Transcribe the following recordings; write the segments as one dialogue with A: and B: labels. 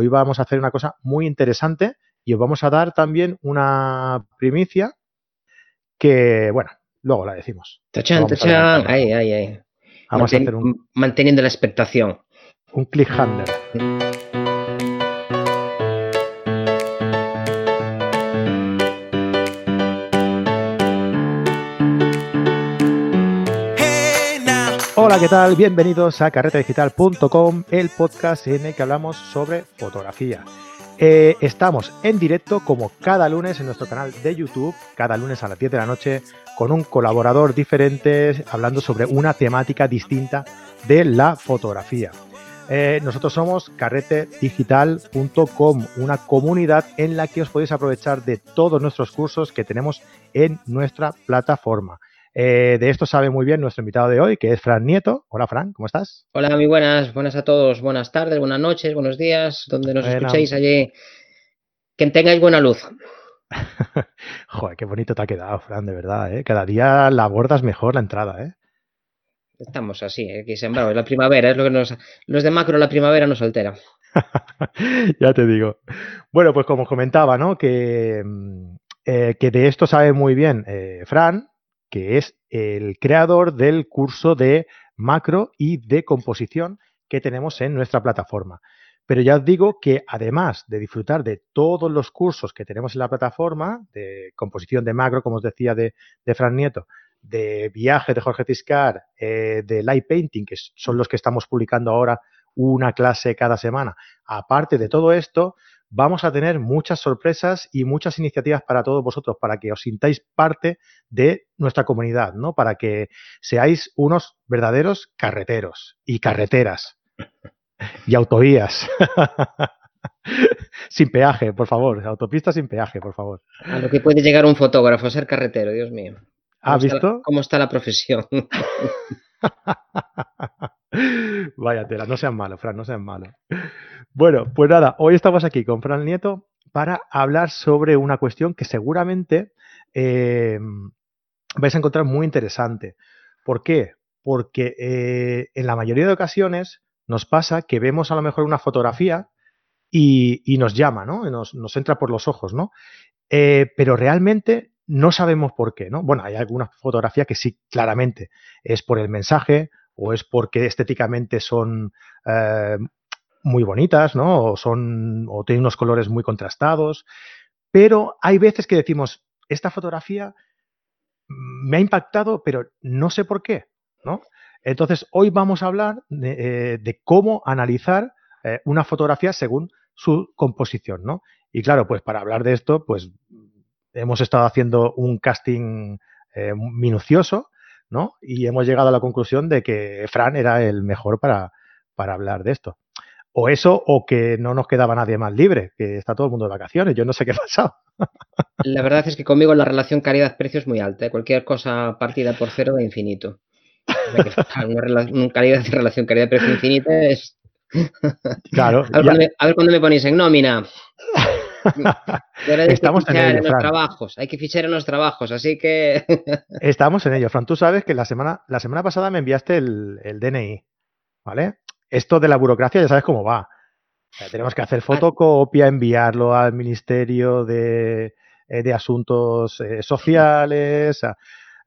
A: hoy vamos a hacer una cosa muy interesante y os vamos a dar también una primicia que, bueno, luego la decimos.
B: Tachan, tachan. Ahí, ahí, ahí.
A: Vamos a hacer un,
B: Manteniendo la expectación.
A: un cliffhanger. Hola, ¿qué tal? Bienvenidos a carretadigital.com, el podcast en el que hablamos sobre fotografía. Eh, estamos en directo como cada lunes en nuestro canal de YouTube, cada lunes a las 10 de la noche, con un colaborador diferente hablando sobre una temática distinta de la fotografía. Eh, nosotros somos carretedigital.com, una comunidad en la que os podéis aprovechar de todos nuestros cursos que tenemos en nuestra plataforma. Eh, de esto sabe muy bien nuestro invitado de hoy, que es Fran Nieto. Hola, Fran, ¿cómo estás?
B: Hola, muy buenas. Buenas a todos. Buenas tardes, buenas noches, buenos días, donde nos
A: Buena.
B: escuchéis allí. Que tengáis buena luz.
A: Joder, qué bonito te ha quedado, Fran, de verdad, ¿eh? Cada día la abordas mejor la entrada, ¿eh?
B: Estamos así, aquí sembrados. La primavera es lo que nos. Los de macro, la primavera nos altera.
A: ya te digo. Bueno, pues como os comentaba, ¿no? Que, mm, eh, que de esto sabe muy bien eh, Fran, que es el creador del curso de macro y de composición que tenemos en nuestra plataforma. Pero ya os digo que además de disfrutar de todos los cursos que tenemos en la plataforma, de composición de macro, como os decía, de, de Fran Nieto, de viaje de Jorge Tiscar, eh, de light painting, que son los que estamos publicando ahora una clase cada semana. Aparte de todo esto, vamos a tener muchas sorpresas y muchas iniciativas para todos vosotros, para que os sintáis parte de nuestra comunidad, ¿no? Para que seáis unos verdaderos carreteros y carreteras y autovías. sin peaje, por favor. Autopistas sin peaje, por favor.
B: A lo que puede llegar un fotógrafo, ser carretero, Dios mío. ¿Cómo
A: ¿Has
B: está la-
A: visto?
B: ¿Cómo está la profesión?
A: Vaya tela, no sean malos, Fran, no sean malos. Bueno, pues nada, hoy estamos aquí con Fran Nieto para hablar sobre una cuestión que seguramente eh, vais a encontrar muy interesante. ¿Por qué? Porque eh, en la mayoría de ocasiones nos pasa que vemos a lo mejor una fotografía y, nos llama, ¿no? Nos, nos entra por los ojos, ¿no? Eh, pero realmente no sabemos por qué, ¿no? Bueno, hay alguna fotografía que sí, claramente, es por el mensaje o es porque estéticamente son eh, muy bonitas, ¿no? O son o tienen unos colores muy contrastados, pero hay veces que decimos esta fotografía me ha impactado, pero no sé por qué, ¿no? Entonces hoy vamos a hablar de, eh, cómo analizar eh, una fotografía según su composición, ¿no? Y claro, pues para hablar de esto, pues hemos estado haciendo un casting minucioso, ¿no? Y hemos llegado a la conclusión de que Fran era el mejor para, para hablar de esto. O eso, o que no nos quedaba nadie más libre, que está todo el mundo de vacaciones. Yo no sé qué ha pasado.
B: La verdad es que conmigo la relación calidad-precio es muy alta. ¿eh? Cualquier cosa partida por cero da infinito. O sea que, una, calidad relación calidad-precio infinita es.
A: Claro,
B: A ver,
A: ya-
B: cuando me, a ver cuándo me ponéis en nómina. Hay que
A: Estamos en ello,
B: en los
A: Fran.
B: trabajos. Hay que fichar en los trabajos, así que.
A: Estamos en ello. Fran, tú sabes que la semana, la semana pasada me enviaste el, el DNI, ¿vale? Esto de la burocracia ya sabes cómo va. O sea, tenemos que hacer fotocopia, enviarlo al Ministerio de, eh, de Asuntos eh, Sociales, a-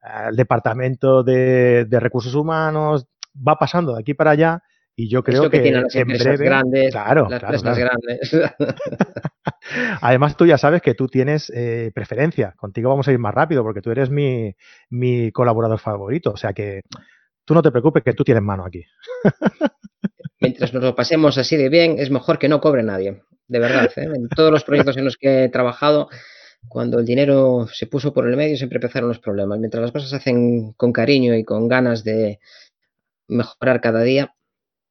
A: al Departamento de, de Recursos Humanos. Va pasando de aquí para allá y yo
B: es
A: creo
B: lo que,
A: que,
B: tienen las
A: en breve.
B: grandes.
A: Claro,
B: las
A: claro.
B: grandes.
A: Además, tú ya sabes que tú tienes eh, preferencia. Contigo vamos a ir más rápido porque tú eres mi, mi colaborador favorito. O sea que tú no te preocupes que tú tienes mano aquí.
B: Mientras nos lo pasemos así de bien, es mejor que no cobre nadie. De verdad, ¿eh? en todos los proyectos en los que he trabajado, cuando el dinero se puso por el medio, siempre empezaron los problemas. Mientras las cosas se hacen con cariño y con ganas de mejorar cada día,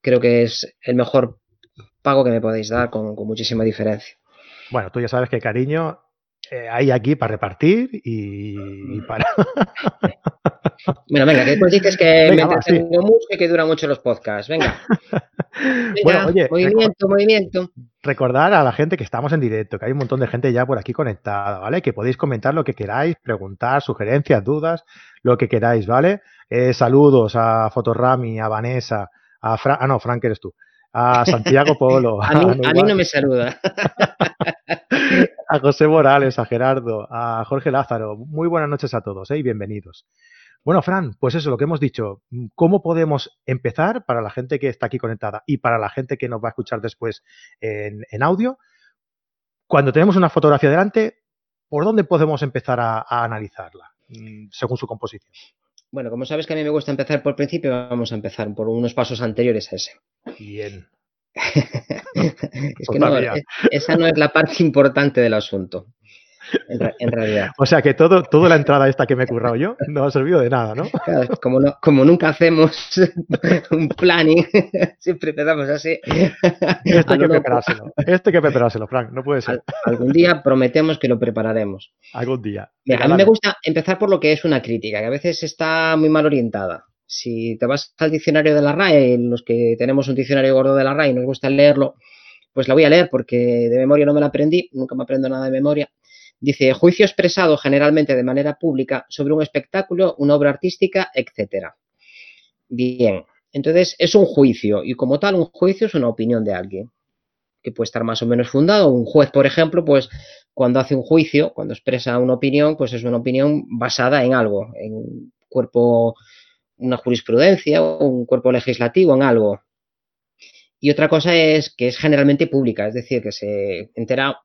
B: creo que es el mejor pago que me podéis dar con, con muchísima diferencia.
A: Bueno, tú ya sabes que cariño eh, hay aquí para repartir y, y para...
B: Bueno, venga, que después dices que
A: Venga,
B: me
A: va, sí.
B: mucho y que duran mucho los podcasts. Venga, venga
A: Bueno, oye,
B: movimiento, movimiento.
A: recordar a la gente que estamos en directo, que hay un montón de gente ya por aquí conectada, ¿vale? Que podéis comentar lo que queráis, preguntar, sugerencias, dudas, lo que queráis, ¿vale? Eh, saludos a Fotorami, a Vanessa, a Fra ah, no, Frank eres tú, a Santiago Polo,
B: a, mí, no me saluda.
A: a José Morales, a Gerardo, a Jorge Lázaro. Muy buenas noches a todos ¿eh? y bienvenidos. Bueno, Fran, pues eso, lo que hemos dicho. ¿Cómo podemos empezar para la gente que está aquí conectada y para la gente que nos va a escuchar después en, audio? Cuando tenemos una fotografía delante, ¿por dónde podemos empezar a, a analizarla mm, según su composición?
B: Bueno, como sabes que a mí me gusta empezar por principio, vamos a empezar por unos pasos anteriores a ese.
A: Bien.
B: es que no, eh, esa no es la parte importante del asunto en, realidad.
A: O sea que todo, toda la entrada esta que me he currado yo no ha servido de nada, ¿no?
B: Claro, como, como nunca hacemos un planning, siempre empezamos así.
A: Este hay que preparárselo, este hay que preparárselo, Frank, no puede ser.
B: algún día prometemos que lo prepararemos.
A: Algún día.
B: a mí me gusta empezar por lo que es una crítica, que a veces está muy mal orientada. Si te vas al diccionario de la RAE, los que tenemos un diccionario gordo de la RAE y nos gusta leerlo, pues la voy a leer porque de memoria no me la aprendí, nunca me aprendo nada de memoria. Dice, juicio expresado generalmente de manera pública sobre un espectáculo, una obra artística, etc. Bien, entonces es un juicio y como tal un juicio es una opinión de alguien que puede estar más o menos fundado. Un juez, por ejemplo, pues cuando hace un juicio, cuando expresa una opinión, pues es una opinión basada en algo, en un cuerpo, una jurisprudencia, un cuerpo legislativo, en algo. Y otra cosa es que es generalmente pública, es decir, que se entera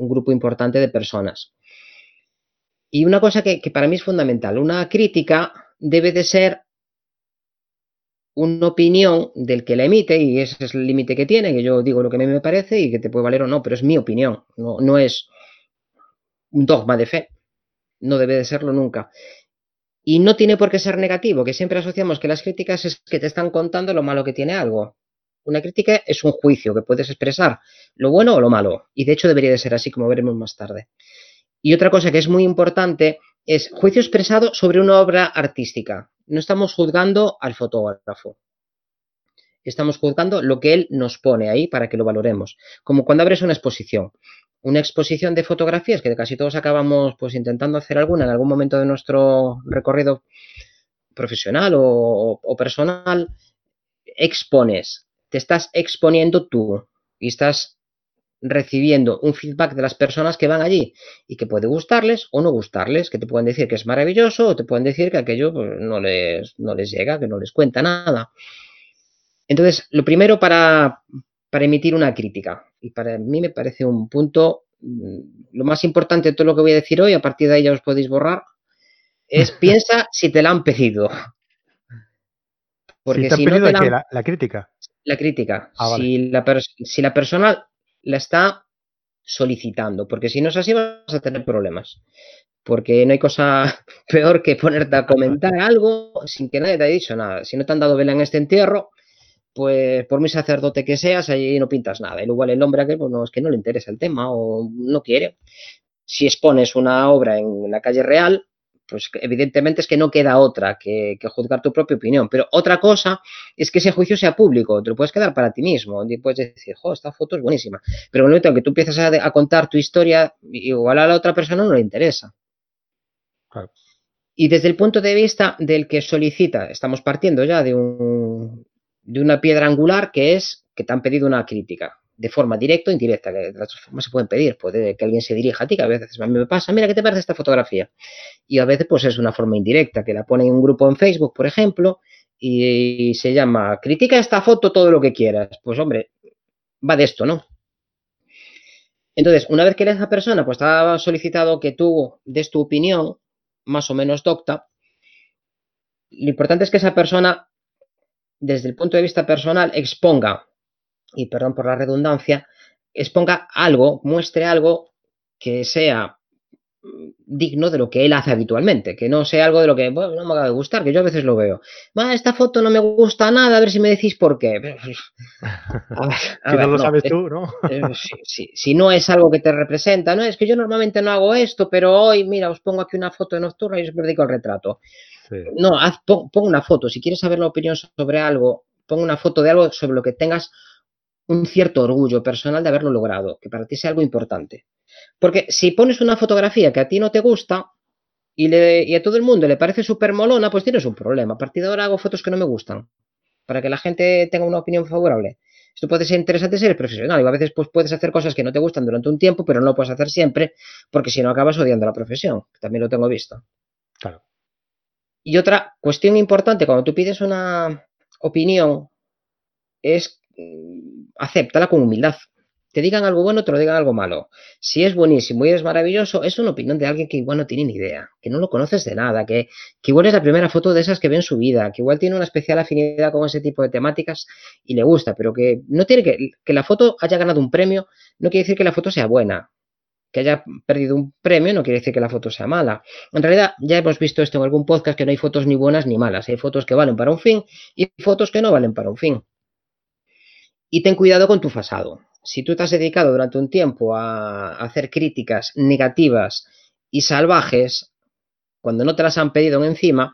B: un grupo importante de personas. Y una cosa que, para mí es fundamental, una crítica debe de ser una opinión del que la emite, y ese es el límite que tiene, que yo digo lo que a mí me parece y que te puede valer o no, pero es mi opinión, no, no es un dogma de fe, no debe de serlo nunca. Y no tiene por qué ser negativo, que siempre asociamos que las críticas es que te están contando lo malo que tiene algo. Una crítica es un juicio que puedes expresar lo bueno o lo malo. Y de hecho debería de ser así, como veremos más tarde. Y otra cosa que es muy importante es juicio expresado sobre una obra artística. No estamos juzgando al fotógrafo. Estamos juzgando lo que él nos pone ahí para que lo valoremos. Como cuando abres una exposición. Una exposición de fotografías, que casi todos acabamos pues intentando hacer alguna en algún momento de nuestro recorrido profesional o personal, expones te estás exponiendo tú y estás recibiendo un feedback de las personas que van allí y que puede gustarles o no gustarles, que te pueden decir que es maravilloso o te pueden decir que aquello pues, no, les, no les llega, que no les cuenta nada. Entonces, lo primero para, para emitir una crítica, y para mí me parece un punto, mm, lo más importante de todo lo que voy a decir hoy, a partir de ahí ya os podéis borrar, es piensa si te la han pedido.
A: Porque si, te han pedido la crítica
B: la crítica. Ah, si, la si la persona la está solicitando, porque si no es así vas a tener problemas. Porque no hay cosa peor que ponerte a comentar algo sin que nadie te haya dicho nada. Si no te han dado vela en este entierro, pues por muy sacerdote que seas, ahí no pintas nada. Y igual el hombre aquel, pues no, es que no le interesa el tema o no quiere. Si expones una obra en la calle real, pues evidentemente es que no queda otra que, juzgar tu propia opinión. Pero otra cosa es que ese juicio sea público, te lo puedes quedar para ti mismo. Y puedes decir, jo, esta foto es buenísima. Pero en el momento en que tú empiezas a, contar tu historia, igual a la otra persona no le interesa. Y desde el punto de vista del que solicita, estamos partiendo ya de, un, de una piedra angular que es que te han pedido una crítica de forma directa o indirecta, que de las dos formas se pueden pedir. Puede que alguien se dirija a ti, que a veces me pasa, mira, ¿qué te parece esta fotografía? Y a veces pues es una forma indirecta, que la pone en un grupo en Facebook, por ejemplo, y se llama, critica esta foto todo lo que quieras. Pues hombre, va de esto, ¿no? Entonces, una vez que esa persona pues ha solicitado que tú des tu opinión, más o menos docta, lo importante es que esa persona, desde el punto de vista personal, exponga y perdón por la redundancia, exponga algo, muestre algo que sea mm, digno de lo que él hace habitualmente, que no sea algo de lo que bueno, no me acaba de gustar, que yo a veces lo veo. esta foto no me gusta nada, a ver si me decís por qué.
A: si no lo sabes tú, ¿no?
B: Eh, si, no es algo que te representa, no es que yo normalmente no hago esto, pero hoy, mira, os pongo aquí una foto de nocturna y os dedico el retrato. No, haz, pon, una foto. Si quieres saber la opinión sobre algo, pon una foto de algo sobre lo que tengas un cierto orgullo personal de haberlo logrado, que para ti sea algo importante. Porque si pones una fotografía que a ti no te gusta y, le, a todo el mundo le parece súper molona, pues tienes un problema. A partir de ahora hago fotos que no me gustan, para que la gente tenga una opinión favorable. Esto puede ser interesante ser profesional y a veces pues, puedes hacer cosas que no te gustan durante un tiempo, pero no lo puedes hacer siempre porque si no acabas odiando la profesión. También lo tengo visto.
A: Claro.
B: Y otra cuestión importante cuando tú pides una opinión es acéptala con humildad te digan algo bueno, te lo digan algo malo. Si es buenísimo y es maravilloso, es una opinión de alguien que igual no tiene ni idea, que no lo conoces de nada, que, igual es la primera foto de esas que ve en su vida, que igual tiene una especial afinidad con ese tipo de temáticas y le gusta, pero que no tiene que, que la foto haya ganado un premio, no quiere decir que la foto sea buena. Que haya perdido un premio no quiere decir que la foto sea mala. En realidad, ya hemos visto esto en algún podcast que no hay fotos ni buenas ni malas. Hay fotos que valen para un fin y fotos que no valen para un fin. Y ten cuidado con tu pasado si tú te has dedicado durante un tiempo a hacer críticas negativas y salvajes, cuando no te las han pedido encima,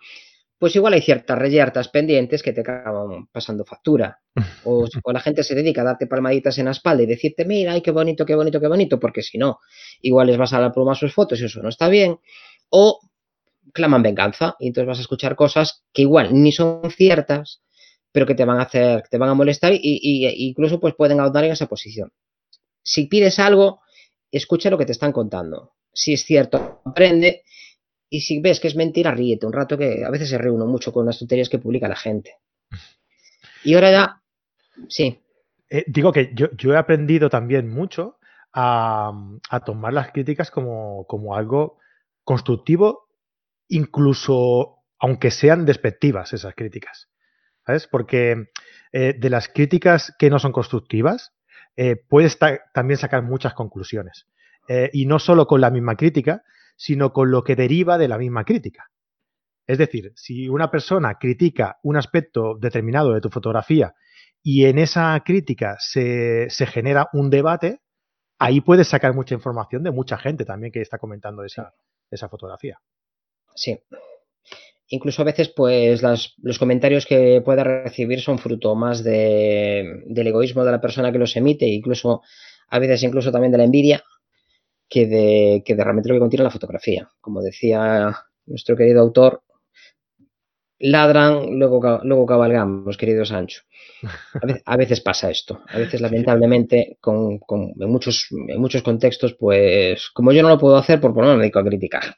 B: pues igual hay ciertas reyertas pendientes que te acaban pasando factura. O, la gente se dedica a darte palmaditas en la espalda y decirte, mira, ay, qué bonito, qué bonito, qué bonito, porque si no, igual les vas a dar pluma sus fotos y eso no está bien. O claman venganza y entonces vas a escuchar cosas que igual ni son ciertas pero que te van a hacer, te van a molestar y, incluso pues pueden ahondar en esa posición. Si pides algo, escucha lo que te están contando. Si es cierto, aprende. Y si ves que es mentira, ríete un rato, que a veces se reúno mucho con las tonterías que publica la gente. Y ahora ya, sí.
A: Eh, digo que yo, he aprendido también mucho a, tomar las críticas como, como, algo constructivo, incluso aunque sean despectivas esas críticas. ¿Sabes? Porque eh, de las críticas que no son constructivas, eh, puedes también sacar muchas conclusiones. Eh, y no solo con la misma crítica, sino con lo que deriva de la misma crítica. Es decir, si una persona critica un aspecto determinado de tu fotografía y en esa crítica se, genera un debate, ahí puedes sacar mucha información de mucha gente también que está comentando esa, esa fotografía.
B: Sí, Incluso a veces, pues los comentarios que pueda recibir son fruto más de, del egoísmo de la persona que los emite, incluso a veces incluso también de la envidia, que de, que de realmente lo que contiene la fotografía. Como decía nuestro querido autor, ladran, luego, luego cabalgamos, querido Sancho. A veces, pasa esto. A veces, lamentablemente, con, en, muchos, en muchos contextos, pues como yo no lo puedo hacer, por por no me dedico a criticar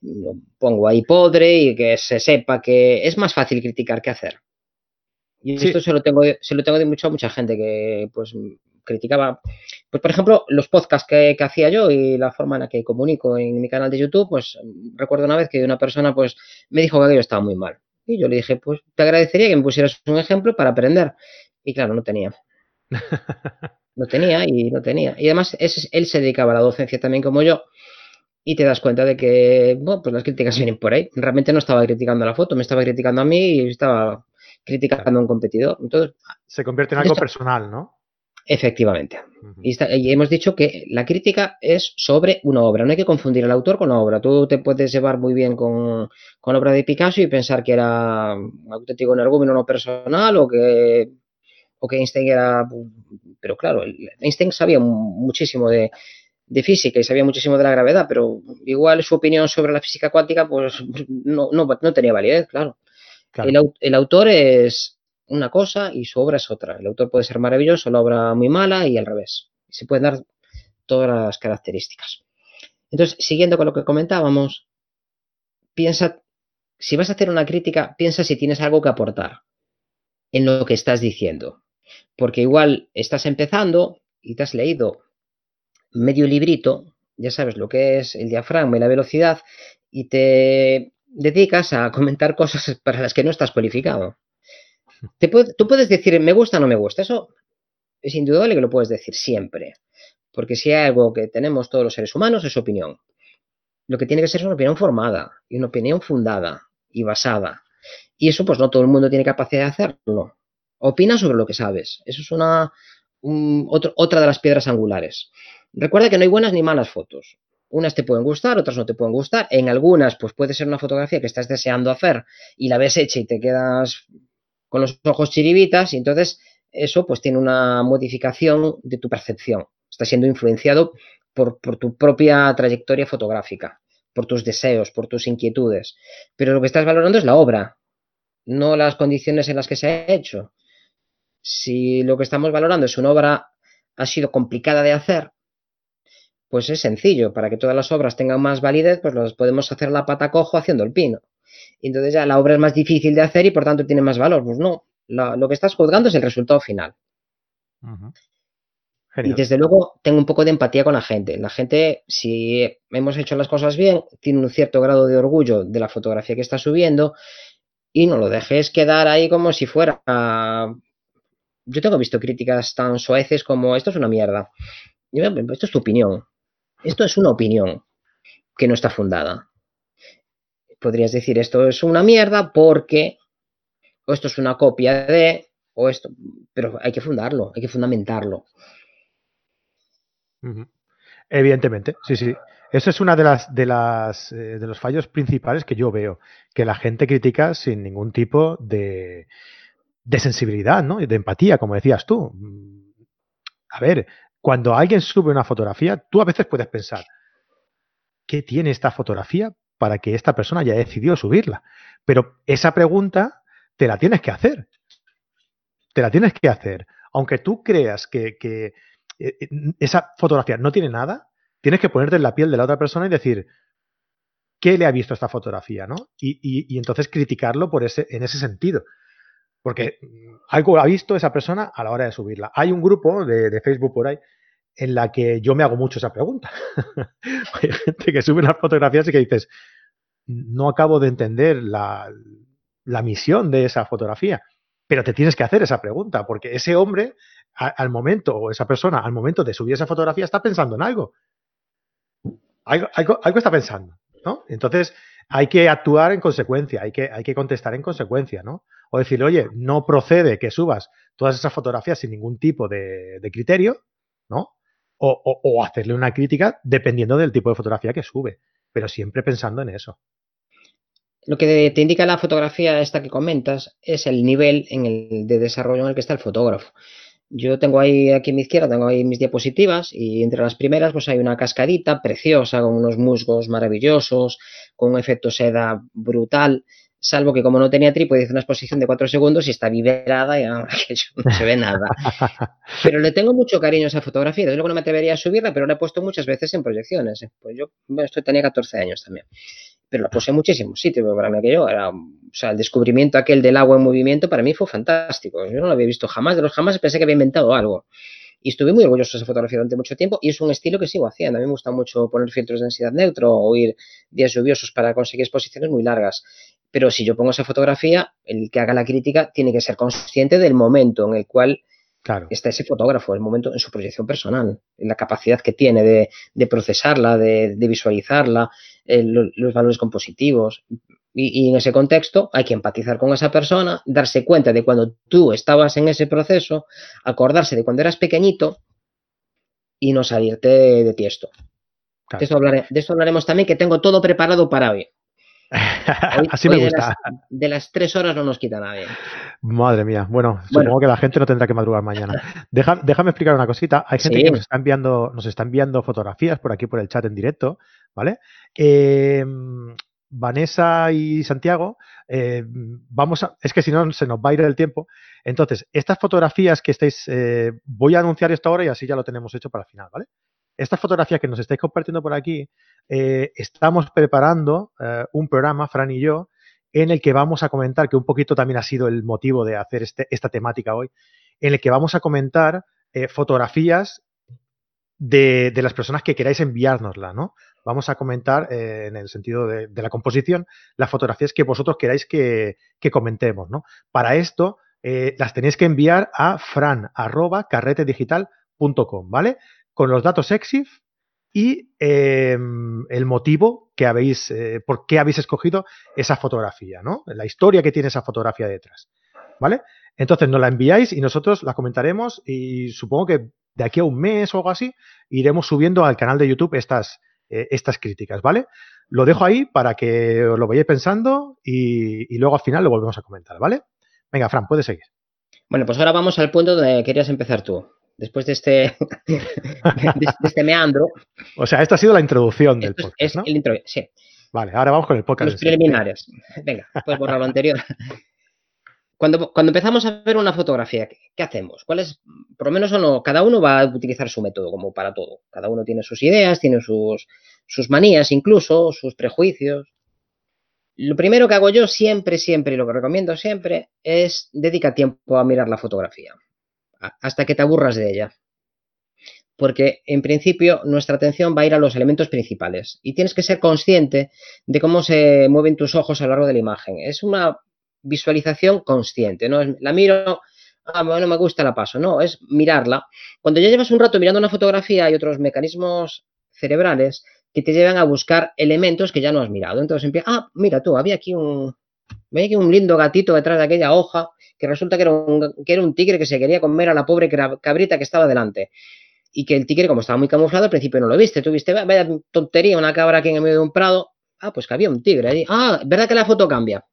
B: lo pongo ahí podre y que se sepa que es más fácil criticar que hacer. Y esto se lo tengo, se lo tengo de mucho a mucha gente que pues criticaba, pues por ejemplo, los podcasts que, hacía yo y la forma en la que comunico en mi canal de YouTube, pues recuerdo una vez que una persona pues me dijo que aquello estaba muy mal. Y yo le dije, pues te agradecería que me pusieras un ejemplo para aprender. Y claro, no tenía. No tenía y no tenía. Y además él se dedicaba a la docencia también como yo y te das cuenta de que, bueno, pues las críticas vienen por ahí. Realmente no estaba criticando la foto, me estaba criticando a mí y estaba criticando a un competidor. Entonces,
A: Se convierte en algo personal, ¿no?
B: Efectivamente. y, hemos dicho que la crítica es sobre una obra. No hay que confundir el autor con la obra. Tú te puedes llevar muy bien con, la obra de Picasso y pensar que era un auténtico energúmeno no personal o que, o que Einstein era... Pero claro, Einstein sabía muchísimo de, de física y sabía muchísimo de la gravedad, pero igual su opinión sobre la física cuántica pues no, no, tenía validez, claro. El, autor es una cosa y su obra es otra. El autor puede ser maravilloso, la obra muy mala y al revés. Se pueden dar todas las características. Entonces, siguiendo con lo que comentábamos, piensa, si vas a hacer una crítica, piensa si tienes algo que aportar en lo que estás diciendo. Porque igual estás empezando y te has leído medio librito, ya sabes lo que es el diafragma y la velocidad, y te dedicas a comentar cosas para las que no estás cualificado. Tú puedes decir me gusta o no me gusta, eso es indudable que lo puedes decir siempre, porque si hay algo que tenemos todos los seres humanos es opinión. Lo que tiene que ser es una opinión formada y una opinión fundada y basada. Y eso pues no todo el mundo tiene capacidad de hacerlo. Opina sobre lo que sabes. Eso es una, otra de las piedras angulares. Recuerda que no hay buenas ni malas fotos. Unas te pueden gustar, otras no te pueden gustar. En algunas, pues puede ser una fotografía que estás deseando hacer y la ves hecha y te quedas con los ojos chiribitas y entonces eso pues tiene una modificación de tu percepción. Está siendo influenciado por, por tu propia trayectoria fotográfica, por tus deseos, por tus inquietudes. Pero lo que estás valorando es la obra, no las condiciones en las que se ha hecho. Si lo que estamos valorando es una obra ha sido complicada de hacer, pues es sencillo. Para que todas las obras tengan más validez, pues las podemos hacer la pata cojo haciendo el pino. Y entonces ya la obra es más difícil de hacer y por tanto tiene más valor. Pues no, lo que estás juzgando es el resultado final. Y desde luego tengo un poco de empatía con la gente. La gente, si hemos hecho las cosas bien, tiene un cierto grado de orgullo de la fotografía que está subiendo y no lo dejes quedar ahí como si fuera... Yo tengo visto críticas tan soeces como esto es una mierda. Esto es tu opinión. Esto es una opinión que no está fundada. Podrías decir esto es una mierda porque o esto es una copia de o esto, pero hay que fundarlo, hay que fundamentarlo.
A: Evidentemente, sí, sí. Eso es una de las de las eh, de los fallos principales que yo veo, que la gente critica sin ningún tipo de, de sensibilidad, ¿no? De empatía, como decías tú. Mm, a ver, cuando alguien sube una fotografía, tú a veces puedes pensar, ¿qué tiene esta fotografía para que esta persona haya decidido subirla? Pero esa pregunta te la tienes que hacer. Te la tienes que hacer. Aunque tú creas que, eh, eh, esa fotografía no tiene nada, tienes que ponerte en la piel de la otra persona y decir, ¿qué le ha visto esta fotografía? ¿no? Y, entonces criticarlo por ese, en ese sentido. Porque mm, algo ha visto esa persona a la hora de subirla. Hay un grupo de, Facebook por ahí en la que yo me hago mucho esa pregunta. Hay gente que sube las fotografías y que dices, no acabo de entender la, la misión de esa fotografía. Pero te tienes que hacer esa pregunta, porque ese hombre al momento, o esa persona al momento de subir esa fotografía está pensando en algo. Algo, está pensando, ¿no? Entonces hay que actuar en consecuencia, hay que, hay que contestar en consecuencia, ¿no? O decirle, oye, no procede que subas todas esas fotografías sin ningún tipo de, criterio, ¿no? O, o, hacerle una crítica dependiendo del tipo de fotografía que sube, pero siempre pensando en eso.
B: Lo que te indica la fotografía esta que comentas es el nivel en el de desarrollo en el que está el fotógrafo. Yo tengo ahí, aquí a mi izquierda, tengo ahí mis diapositivas y entre las primeras pues hay una cascadita preciosa con unos musgos maravillosos, con un efecto seda brutal, salvo que como no tenía trípode hice una exposición de cuatro segundos y está vibrada y ahora no se ve nada. Pero le tengo mucho cariño a esa fotografía, desde luego no me atrevería a subirla, pero la he puesto muchas veces en proyecciones. ¿eh? Pues yo esto tenía 14 años también pero la puse en muchísimos sitios, para mí aquello era, o sea, el descubrimiento aquel del agua en movimiento para mí fue fantástico, yo no lo había visto jamás, de los jamás pensé que había inventado algo. Y estuve muy orgulloso de esa fotografía durante mucho tiempo y es un estilo que sigo haciendo. A mí me gusta mucho poner filtros de densidad neutro o ir días lluviosos para conseguir exposiciones muy largas. Pero si yo pongo esa fotografía, el que haga la crítica tiene que ser consciente del momento en el cual está ese fotógrafo, el momento en su proyección personal, la capacidad que tiene de, procesarla, de, visualizarla, eh, los, valores compositivos. Y, en ese contexto hay que empatizar con esa persona, darse cuenta de cuando tú estabas en ese proceso, acordarse de cuando eras pequeñito y no salirte de, tiesto. De, esto de esto hablaremos también, que tengo todo preparado para hoy.
A: Así me gusta.
B: De las, tres horas no nos quita nadie.
A: Madre mía. Bueno, supongo que la gente no tendrá que madrugar mañana. déjame explicar una cosita. Hay gente que nos está enviando, nos está enviando fotografías por aquí por el chat en directo, ¿vale? Em, Vanessa y Santiago, eh, vamos a, es que si no se nos va a ir el tiempo. Entonces, estas fotografías que estáis, eh, voy a anunciar esto ahora y así ya lo tenemos hecho para el final, ¿vale? Estas fotografías que nos estáis compartiendo por aquí, eh, estamos preparando eh, un programa, Fran y yo, en el que vamos a comentar, que un poquito también ha sido el motivo de hacer este, esta temática hoy, en el que vamos a comentar eh, fotografías de, las personas que queráis enviárnosla, ¿no? Vamos a comentar en el sentido de, la composición las fotografías que vosotros queráis que, comentemos, ¿no? Para esto las tenéis que enviar a fran.carretedigital.com, ¿vale? Con los datos EXIF y em, el motivo que habéis, eh, por qué habéis escogido esa fotografía, ¿no? La historia que tiene esa fotografía detrás, ¿vale? Entonces nos la enviáis y nosotros la comentaremos y supongo que de aquí a un mes o algo así iremos subiendo al canal de YouTube estas, eh, estas críticas, ¿vale? Lo dejo ahí para que os lo vayáis pensando y, y luego al final lo volvemos a comentar, ¿vale? Venga, Fran, puedes seguir.
B: Bueno, pues ahora vamos al punto donde querías empezar tú después de este, de, este meandro.
A: O sea, esta ha sido la introducción del podcast.
B: Es el intro, sí.
A: Vale, ahora vamos con el podcast.
B: Los preliminares. Venga, puedes borrar lo anterior. cuando, cuando empezamos a ver una fotografía, ¿qué, hacemos? ¿Cuál es, por lo menos o no, cada uno va a utilizar su método, como para todo. Cada uno tiene sus ideas, tiene sus, sus manías incluso, sus prejuicios. Lo primero que hago yo siempre, siempre, y lo que recomiendo siempre, es dedica tiempo a mirar la fotografía, hasta que te aburras de ella. Porque en principio nuestra atención va a ir a los elementos principales y tienes que ser consciente de cómo se mueven tus ojos a lo largo de la imagen. Es una visualización consciente, ¿no? La miro, ah, bueno, me gusta, la paso, no, es mirarla. Cuando ya llevas un rato mirando una fotografía hay otros mecanismos cerebrales que te llevan a buscar elementos que ya no has mirado. Entonces empieza, ah, mira tú, había aquí un, había aquí un lindo gatito detrás de aquella hoja que resulta que era, un, que era un tigre que se quería comer a la pobre cabrita que estaba delante. Y que el tigre, como estaba muy camuflado, al principio no lo viste. Tú viste, vaya tontería, una cabra aquí en el medio de un prado. Ah, pues que había un tigre ahí. Ah, ¿verdad que la foto cambia?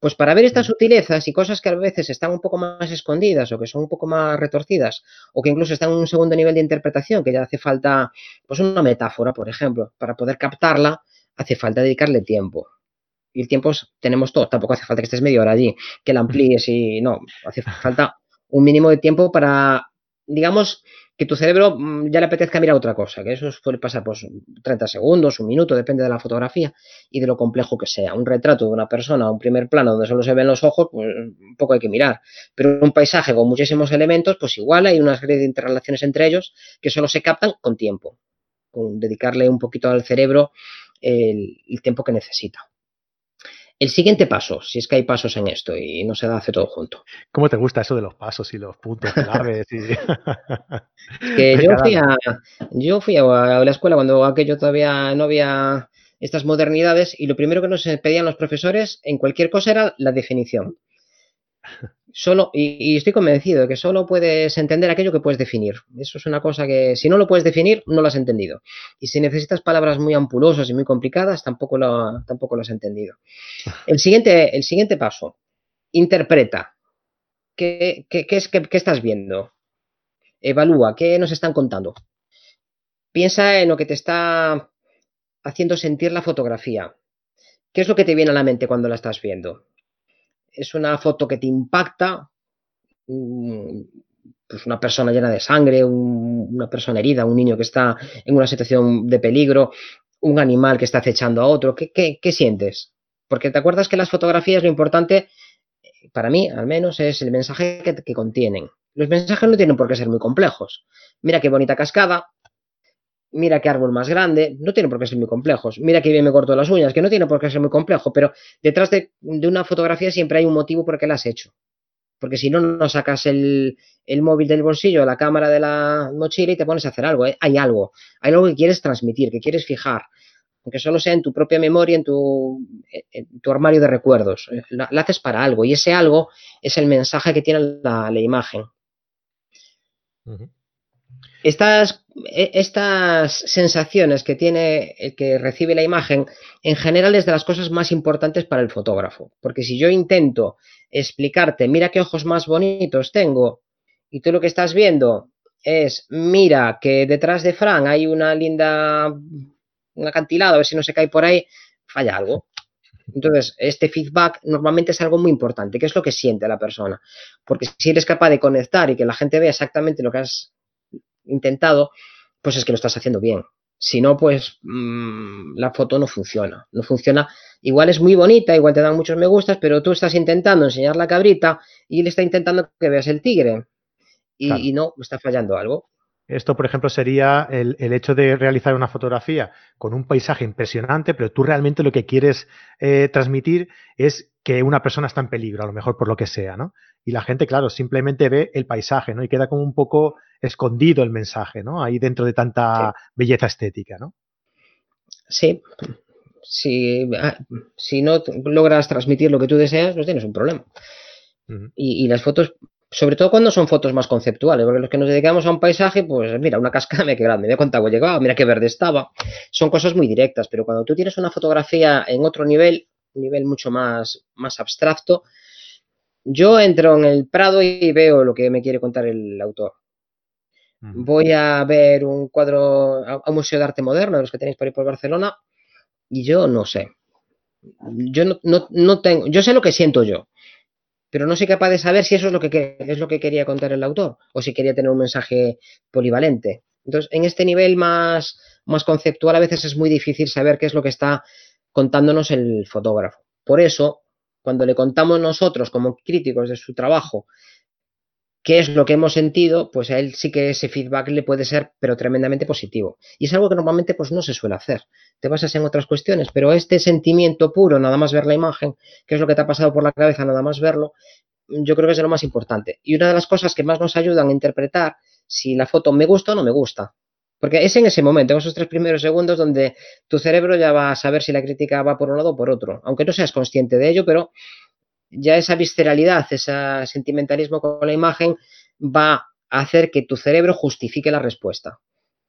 B: Pues para ver estas sutilezas y cosas que a veces están un poco más escondidas o que son un poco más retorcidas o que incluso están en un segundo nivel de interpretación, que ya hace falta, pues una metáfora, por ejemplo, para poder captarla, hace falta dedicarle tiempo. Y el tiempo tenemos todo, tampoco hace falta que estés media hora allí, que la amplíes y no, hace falta un mínimo de tiempo para, digamos, que tu cerebro mm, ya le apetezca mirar otra cosa, que eso suele pasar pues 30 segundos, un minuto, depende de la fotografía y de lo complejo que sea. Un retrato de una persona, un primer plano donde solo se ven los ojos, pues un poco hay que mirar. Pero un paisaje con muchísimos elementos, pues igual hay una serie de interrelaciones entre ellos que solo se captan con tiempo, con dedicarle un poquito al cerebro el tiempo que necesita. El siguiente paso, si es que hay pasos en esto y no se da hace todo junto.
A: ¿Cómo te gusta eso de los pasos y los puntos claves?
B: que yo fui, a, yo fui a la escuela cuando aquello todavía no había estas modernidades y lo primero que nos pedían los profesores en cualquier cosa era la definición. Solo, y, estoy convencido de que solo puedes entender aquello que puedes definir. Eso es una cosa que si no lo puedes definir, no lo has entendido. Y si necesitas palabras muy ampulosas y muy complicadas, tampoco lo, tampoco lo has entendido. El siguiente, el siguiente paso, interpreta. ¿Qué, es, qué estás viendo? Evalúa, ¿qué nos están contando? Piensa en lo que te está haciendo sentir la fotografía. ¿Qué es lo que te viene a la mente cuando la estás viendo? Es una foto que te impacta, pues una persona llena de sangre, una persona herida, un niño que está en una situación de peligro, un animal que está acechando a otro, ¿qué, qué, sientes? Porque te acuerdas que las fotografías lo importante, para mí al menos, es el mensaje que, que contienen. Los mensajes no tienen por qué ser muy complejos. Mira qué bonita cascada, mira qué árbol más grande, no tiene por qué ser muy complejos, mira qué bien me corto las uñas, que no tiene por qué ser muy complejo, pero detrás de, una fotografía siempre hay un motivo por qué la has hecho. Porque si no, no sacas el, móvil del bolsillo, la cámara de la mochila y te pones a hacer algo. ¿eh? Hay algo, hay algo que quieres transmitir, que quieres fijar, aunque solo sea en tu propia memoria, en tu, tu armario de recuerdos. La, haces para algo y ese algo es el mensaje que tiene la, imagen. E, estas sensaciones que tiene el que recibe la imagen, en general es de las cosas más importantes para el fotógrafo. Porque si yo intento explicarte, mira qué ojos más bonitos tengo, y tú lo que estás viendo es, mira que detrás de Fran hay una linda, un acantilado, a ver si no se cae por ahí, falla algo. Entonces, este feedback normalmente es algo muy importante, que es lo que siente la persona. Porque si eres capaz de conectar y que la gente vea exactamente lo que has intentado, pues es que lo estás haciendo bien. Si no, pues mm, la foto no funciona. No funciona. Igual es muy bonita, igual te dan muchos me gustas, pero tú estás intentando enseñar la cabrita y él está intentando que veas el tigre. Y, y no, está fallando algo.
A: Esto, por ejemplo, sería el, hecho de realizar una fotografía con un paisaje impresionante, pero tú realmente lo que quieres eh, transmitir es que una persona está en peligro, a lo mejor por lo que sea, ¿no? Y la gente, claro, simplemente ve el paisaje, ¿no? Y queda como un poco escondido el mensaje, ¿no? Ahí dentro de tanta belleza estética, ¿no?
B: Sí. Si, ah, si no logras transmitir lo que tú deseas, pues tienes un problema. y, las fotos sobre todo cuando son fotos más conceptuales, porque los que nos dedicamos a un paisaje, pues mira, una cascada, mira qué grande, mira cuánto agua llegaba, mira qué verde estaba, son cosas muy directas, pero cuando tú tienes una fotografía en otro nivel, un nivel mucho más, más abstracto, yo entro en el Prado y veo lo que me quiere contar el autor. Voy a ver un cuadro, a un museo de arte moderno, de los que tenéis por ahí por Barcelona, y yo no sé. Yo no, no tengo, yo sé lo que siento yo, pero no soy capaz de saber si eso es lo que, es lo que quería contar el autor o si quería tener un mensaje polivalente. Entonces, en este nivel más, más conceptual a veces es muy difícil saber qué es lo que está contándonos el fotógrafo. Por eso, cuando le contamos nosotros como críticos de su trabajo qué es lo que hemos sentido, pues a él sí que ese feedback le puede ser, pero tremendamente positivo. Y es algo que normalmente pues no se suele hacer. Te basas en otras cuestiones, pero este sentimiento puro, nada más ver la imagen, qué es lo que te ha pasado por la cabeza, nada más verlo, yo creo que es lo más importante. Y una de las cosas que más nos ayudan a interpretar si la foto me gusta o no me gusta. Porque es en ese momento, en esos tres primeros segundos, donde tu cerebro ya va a saber si la crítica va por un lado o por otro. Aunque no seas consciente de ello, pero ya esa visceralidad, ese sentimentalismo con la imagen va a hacer que tu cerebro justifique la respuesta.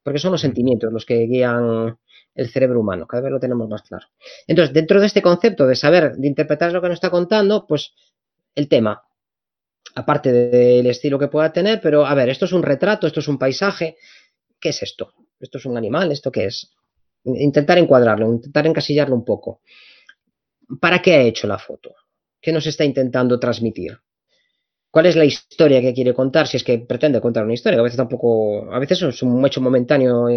B: Porque son los sentimientos los que guían el cerebro humano, cada vez lo tenemos más claro. Entonces, dentro de este concepto de saber, de interpretar lo que nos está contando, pues el tema, aparte del estilo que pueda tener, pero a ver, esto es un retrato, esto es un paisaje, ¿qué es esto? ¿Esto es un animal? ¿Esto qué es? Intentar encuadrarlo, intentar encasillarlo un poco. ¿Para qué ha hecho la foto? ¿Qué nos está intentando transmitir? ¿Cuál es la historia que quiere contar? Si es que pretende contar una historia, a veces tampoco, a veces es un hecho momentáneo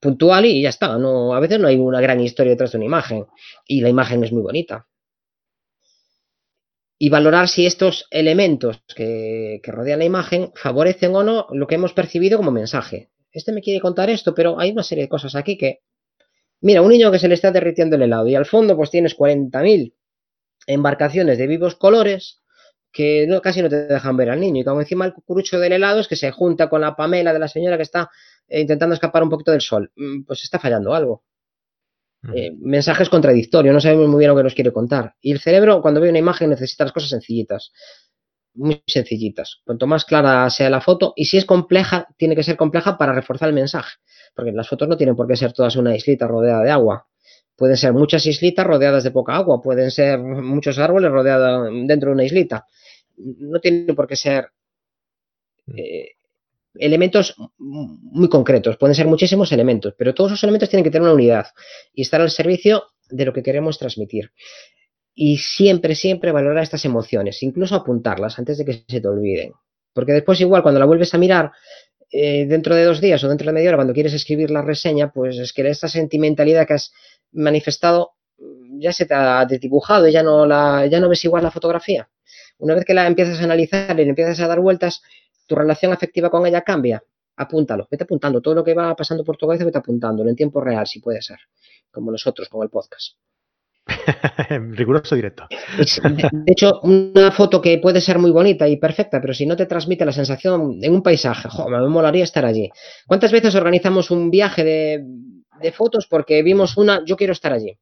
B: puntual y ya está. No, a veces no hay una gran historia detrás de una imagen y la imagen es muy bonita. Y valorar si estos elementos que, que rodean la imagen favorecen o no lo que hemos percibido como mensaje. Este me quiere contar esto, pero hay una serie de cosas aquí que. Mira, un niño que se le está derritiendo el helado y al fondo pues tienes 40.000 embarcaciones de vivos colores que no, casi no te dejan ver al niño. Y como encima el cucurucho del helado es que se junta con la Pamela de la señora que está eh, intentando escapar un poquito del sol. Mm, pues está fallando algo. Eh, mensajes contradictorios, no sabemos muy bien lo que nos quiere contar. Y el cerebro, cuando ve una imagen, necesita las cosas sencillitas, muy sencillitas. Cuanto más clara sea la foto, y si es compleja, tiene que ser compleja para reforzar el mensaje, porque las fotos no tienen por qué ser todas una islita rodeada de agua. Pueden ser muchas islitas rodeadas de poca agua, pueden ser muchos árboles rodeados dentro de una islita. No tiene por qué ser mm. eh, elementos muy concretos, pueden ser muchísimos elementos, pero todos esos elementos tienen que tener una unidad y estar al servicio de lo que queremos transmitir. Y siempre, siempre valorar estas emociones, incluso apuntarlas antes de que se te olviden. Porque después igual cuando la vuelves a mirar eh, dentro de dos días o dentro de media hora, cuando quieres escribir la reseña, pues es que esta sentimentalidad que has manifestado ya se te ha desdibujado y ya no, la, ya no ves igual la fotografía. Una vez que la empiezas a analizar y le empiezas a dar vueltas, tu relación afectiva con ella cambia. Apúntalo, vete apuntando. Todo lo que va pasando por tu cabeza, vete apuntándolo en tiempo real, si puede ser. Como nosotros con el podcast.
A: Riguroso directo.
B: De hecho, una foto que puede ser muy bonita y perfecta, pero si no te transmite la sensación en un paisaje, me molaría estar allí. ¿Cuántas veces organizamos un viaje de de fotos porque vimos una, yo quiero estar allí.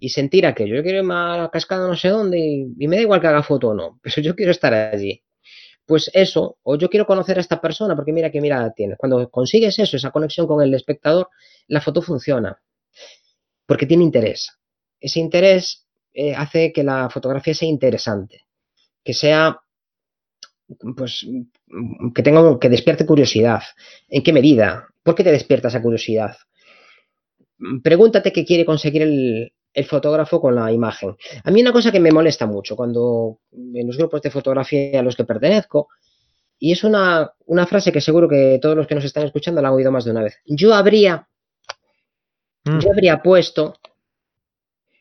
B: Y sentir aquello. Yo quiero irme a la cascada no sé dónde y, me da igual que haga foto o no, pero yo quiero estar allí. Pues eso, o yo quiero conocer a esta persona porque mira qué mirada tiene. Cuando consigues eso, esa conexión con el espectador, la foto funciona. Porque tiene interés. Ese interés eh, hace que la fotografía sea interesante. Que sea pues que tenga que despierte curiosidad. ¿En qué medida? ¿Por qué te despierta esa curiosidad? Pregúntate qué quiere conseguir el, fotógrafo con la imagen. A mí una cosa que me molesta mucho cuando en los grupos de fotografía a los que pertenezco, y es una, frase que seguro que todos los que nos están escuchando la han oído más de una vez. Yo habría, mm. yo habría puesto,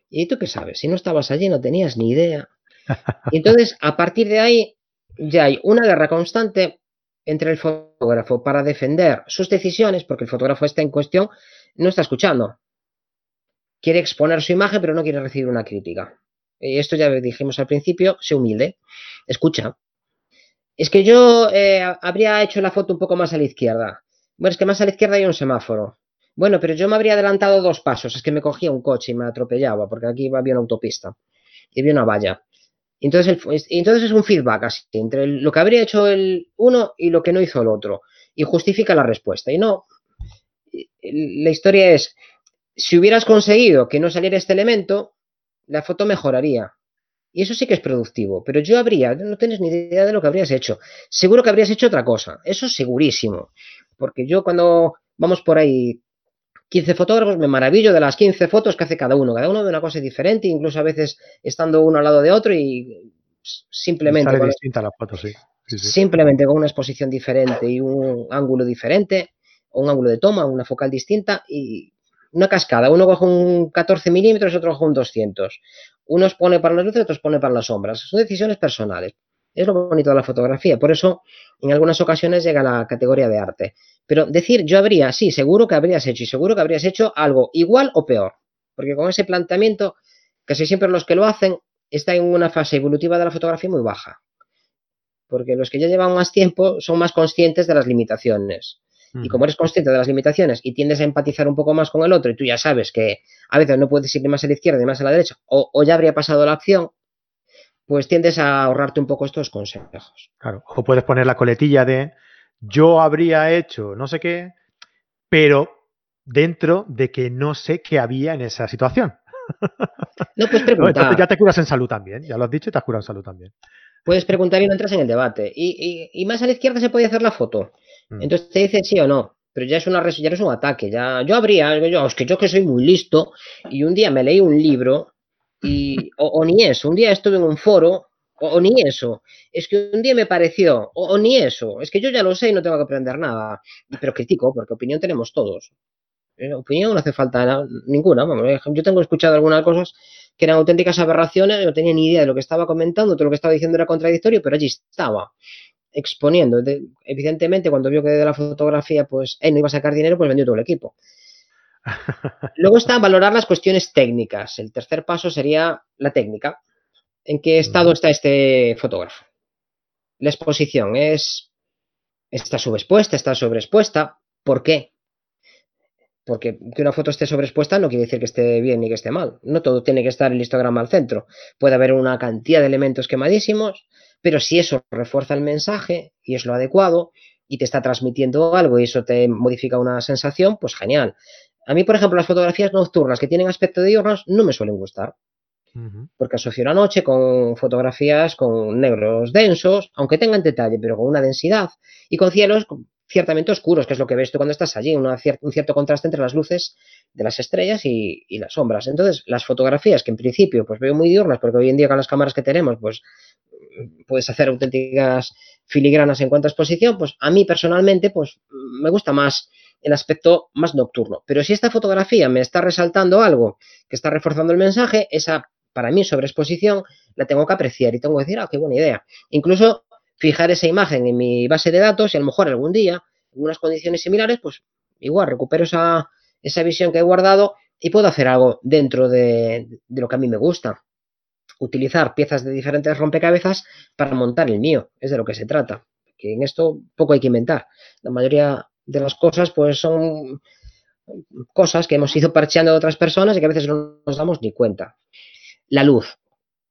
B: ¿y tú qué sabes? Si no estabas allí no tenías ni idea. Y entonces, a partir de ahí, ya hay una guerra constante entre el fotógrafo para defender sus decisiones, porque el fotógrafo está en cuestión no está escuchando. Quiere exponer su imagen, pero no quiere recibir una crítica. Esto ya dijimos al principio, sé humilde, escucha. Es que yo eh, habría hecho la foto un poco más a la izquierda. Bueno, es que más a la izquierda hay un semáforo. Bueno, pero yo me habría adelantado dos pasos. Es que me cogía un coche y me atropellaba, porque aquí había una autopista y había una valla. Entonces, entonces es un feedback así, entre lo que habría hecho el uno y lo que no hizo el otro. Y justifica la respuesta. Y no, la historia es, si hubieras conseguido que no saliera este elemento, la foto mejoraría. Y eso sí que es productivo, pero yo habría, no tienes ni idea de lo que habrías hecho. Seguro que habrías hecho otra cosa, eso segurísimo. Porque yo cuando vamos por ahí 15 fotógrafos, me maravillo de las 15 fotos que hace cada uno. Cada uno de una cosa diferente, incluso a veces estando uno al lado de otro y simplemente...
A: Con, distinta la foto, sí.
B: Simplemente con una exposición diferente y un ángulo diferente, un ángulo de toma, una focal distinta y una cascada. Uno coge un 14 milímetros, otro coge un 200. Uno pone para las luces, otros pone para las sombras. Son decisiones personales. Es lo bonito de la fotografía. Por eso, en algunas ocasiones llega a la categoría de arte. Pero decir yo habría, sí, seguro que habrías hecho y seguro que habrías hecho algo igual o peor. Porque con ese planteamiento, casi siempre los que lo hacen están en una fase evolutiva de la fotografía muy baja. Porque los que ya llevan más tiempo son más conscientes de las limitaciones. Y como eres consciente de las limitaciones y tiendes a empatizar un poco más con el otro y tú ya sabes que a veces no puedes ir más a la izquierda ni más a la derecha o ya habría pasado la acción, pues tiendes a ahorrarte un poco estos consejos.
A: Claro, o puedes poner la coletilla de yo habría hecho no sé qué, pero dentro de que no sé qué había en esa situación.
B: No, puedes preguntar.
A: Entonces ya te curas en salud también, ya lo has dicho, te has curado en salud también.
B: Puedes preguntar y no entras en el debate. Y, más a la izquierda se puede hacer la foto. Mm. Entonces te dice sí o no. Pero ya es una ya es un ataque. Ya, yo habría, yo, es que yo que soy muy listo, y un día me leí un libro y, o, ni eso, un día estuve en un foro, o, ni eso, es que un día me pareció, o, ni eso, es que yo ya lo sé y no tengo que aprender nada, pero critico, porque opinión tenemos todos. Eh, opinión no hace falta ninguna. yo tengo escuchado algunas cosas que eran auténticas aberraciones, no tenía ni idea de lo que estaba comentando, todo lo que estaba diciendo era contradictorio, pero allí estaba exponiendo. evidentemente, cuando vio que de la fotografía, pues él no iba a sacar dinero, pues vendió todo el equipo. Luego está valorar las cuestiones técnicas. El tercer paso sería la técnica. ¿En qué estado está este fotógrafo? La exposición es está subexpuesta, está sobreexpuesta. ¿Por qué? Porque que una foto esté sobreexpuesta no quiere decir que esté bien ni que esté mal. No todo tiene que estar el histograma al centro. Puede haber una cantidad de elementos quemadísimos, pero si eso refuerza el mensaje y es lo adecuado y te está transmitiendo algo y eso te modifica una sensación, pues genial. A mí, por ejemplo, las fotografías nocturnas que tienen aspecto de diurnas no me suelen gustar. Porque asocio la noche con fotografías con negros densos, aunque tengan detalle, pero con una densidad, y con cielos ciertamente oscuros, que es lo que ves tú cuando estás allí, un cierto contraste entre las luces de las estrellas y, las sombras. Entonces, las fotografías que en principio pues veo muy diurnas, porque hoy en día con las cámaras que tenemos, pues puedes hacer auténticas filigranas en cuanto a exposición, pues a mí personalmente, pues me gusta más el aspecto más nocturno. Pero si esta fotografía me está resaltando algo que está reforzando el mensaje, esa para mí sobreexposición la tengo que apreciar y tengo que decir, ah, qué buena idea. Incluso fijar esa imagen en mi base de datos y a lo mejor algún día, en unas condiciones similares, pues igual recupero esa, esa visión que he guardado y puedo hacer algo dentro de, de lo que a mí me gusta. Utilizar piezas de diferentes rompecabezas para montar el mío, es de lo que se trata. Que en esto poco hay que inventar. La mayoría de las cosas, pues son cosas que hemos ido parcheando de otras personas y que a veces no nos damos ni cuenta. La luz.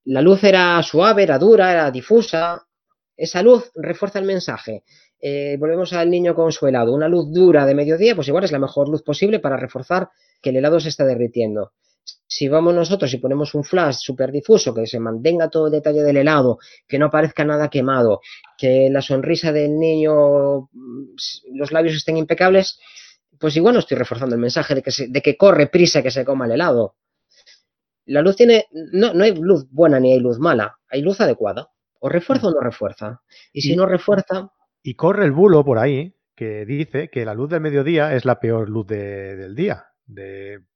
B: La luz era suave, era dura, era difusa. Esa luz refuerza el mensaje. Eh, volvemos al niño con su helado. Una luz dura de mediodía, pues igual es la mejor luz posible para reforzar que el helado se está derritiendo. Si vamos nosotros y ponemos un flash súper difuso, que se mantenga todo el detalle del helado, que no aparezca nada quemado, que la sonrisa del niño, mm, los labios estén impecables, pues igual no estoy reforzando el mensaje de que, de que corre prisa que se coma el helado. La luz tiene, no, no hay luz buena ni hay luz mala, hay luz adecuada. O refuerza o no refuerza. Y si no refuerza...
A: Y corre el bulo por ahí que dice que la luz del mediodía es la peor luz del día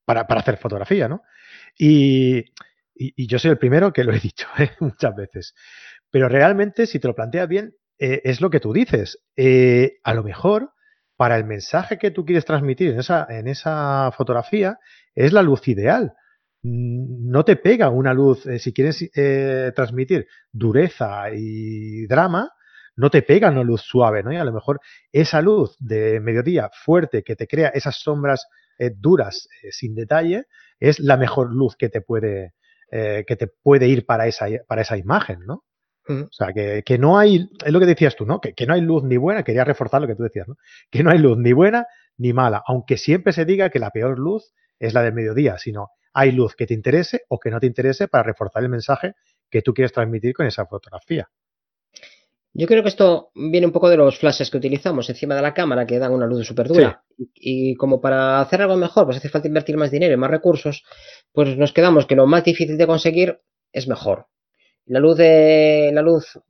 A: para, hacer fotografía, ¿no? Y, yo soy el primero que lo he dicho ¿eh? muchas veces. Pero realmente, si te lo planteas bien, eh, es lo que tú dices. Eh, a lo mejor, para el mensaje que tú quieres transmitir en esa, en esa fotografía, es la luz ideal. Mm, no te pega una luz, si quieres transmitir dureza y drama, no te pega una luz suave, ¿no? Y a lo mejor esa luz de mediodía fuerte que te crea esas sombras eh, duras, eh, sin detalle, es la mejor luz que te puede, eh, que te puede ir para esa, para esa imagen, ¿no? O sea, que, que, no hay, es lo que decías tú, ¿no? Que, que, no hay luz ni buena, quería reforzar lo que tú decías, ¿no? Que no hay luz ni buena ni mala, aunque siempre se diga que la peor luz es la del mediodía, sino hay luz que te interese o que no te interese para reforzar el mensaje que tú quieres transmitir con esa fotografía.
B: Yo creo que esto viene un poco de los flashes que utilizamos encima de la cámara que dan una luz súper dura. Y, como para hacer algo mejor, pues hace falta invertir más dinero y más recursos, pues nos quedamos que lo más difícil de conseguir es mejor. La luz de la luz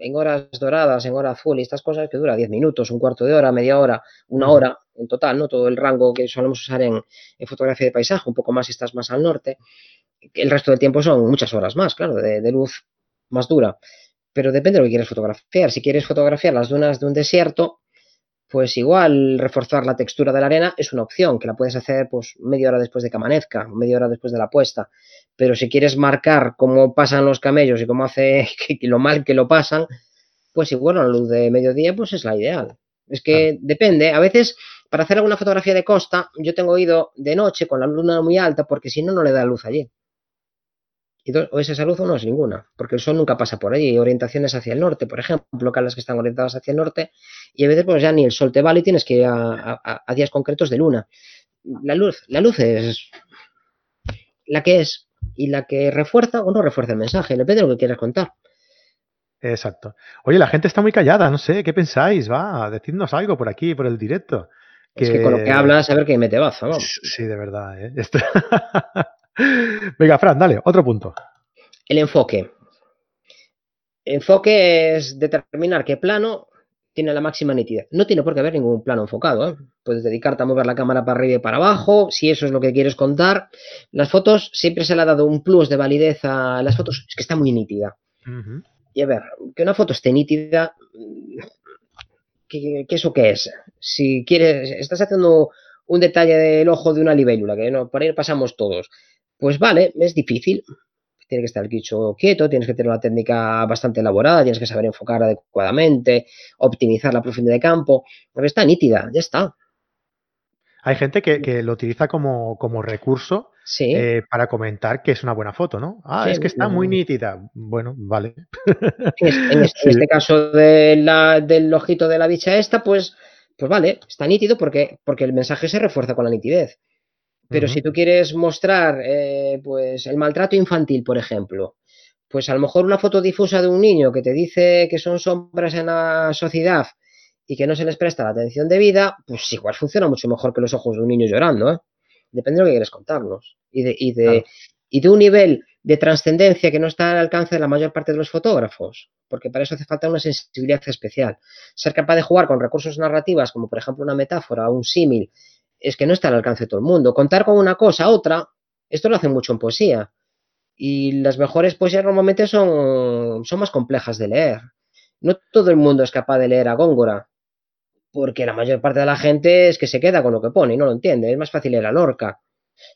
B: en horas doradas, en hora azul y estas cosas que dura 10 minutos, un cuarto de hora, media hora, una hora en total, ¿no? Todo el rango que solemos usar en, fotografía de paisaje, un poco más si estás más al norte. El resto del tiempo son muchas horas más, claro, de luz más dura pero depende de lo que quieres fotografiar. Si quieres fotografiar las dunas de un desierto, pues igual reforzar la textura de la arena es una opción, que la puedes hacer pues media hora después de que amanezca, media hora después de la puesta. Pero si quieres marcar cómo pasan los camellos y cómo hace lo mal que lo pasan, pues igual a la luz de mediodía pues es la ideal. Es que depende, a veces para hacer alguna fotografía de costa yo tengo ido de noche con la luna muy alta porque si no no le da luz allí o es esa luz o no es ninguna, porque el sol nunca pasa por allí. Hay orientaciones hacia el norte, por ejemplo, calas que están orientadas hacia el norte, y a veces pues ya ni el sol te vale y tienes que ir a, días concretos de luna. La luz, la luz es la que es y la que refuerza o no refuerza el mensaje, depende de lo que quieras contar.
A: Exacto. Oye, la gente está muy callada, no sé, ¿qué pensáis? Va, decidnos algo por aquí, por el directo.
B: Es que con lo que hablas, a ver qué mete baza, vamos.
A: Sí, de verdad, ¿eh? Venga, Fran, dale, otro punto.
B: El enfoque. Enfoque es determinar qué plano tiene la máxima nitidez. No tiene por qué haber ningún plano enfocado. ¿eh? Puedes dedicarte a mover la cámara para arriba y para abajo, si eso es lo que quieres contar. Las fotos siempre se le ha dado un plus de validez a las fotos, es que está muy nítida. Y a ver, que una foto esté nítida, ¿qué, eso qué es? Si quieres, estás haciendo un detalle del ojo de una libélula, que no, por ahí pasamos todos. Pues vale, es difícil. Tiene que estar el quicho quieto, tienes que tener una técnica bastante elaborada, tienes que saber enfocar adecuadamente, optimizar la profundidad de campo, pero está nítida, ya está.
A: Hay gente que, lo utiliza como, recurso eh, para comentar que es una buena foto, ¿no? Ah, es que está muy nítida. Bueno, vale.
B: En, este, caso del ojito de la bicha esta, pues, pues vale, está nítido porque, porque el mensaje se refuerza con la nitidez. Pero si tú quieres mostrar eh, pues el maltrato infantil, por ejemplo, pues a lo mejor una foto difusa de un niño que te dice que son sombras en la sociedad y que no se les presta la atención debida, pues igual funciona mucho mejor que los ojos de un niño llorando, ¿eh? Depende de lo que quieres contarnos. Y de, y de, y de un nivel de trascendencia que no está al alcance de la mayor parte de los fotógrafos, porque para eso hace falta una sensibilidad especial. Ser capaz de jugar con recursos narrativas, como por ejemplo una metáfora o un símil, es que no está al alcance de todo el mundo. Contar con una cosa, otra, esto lo hacen mucho en poesía. Y las mejores poesías normalmente son, son más complejas de leer. No todo el mundo es capaz de leer a Góngora, porque la mayor parte de la gente es que se queda con lo que pone y no lo entiende. Es más fácil leer a Lorca.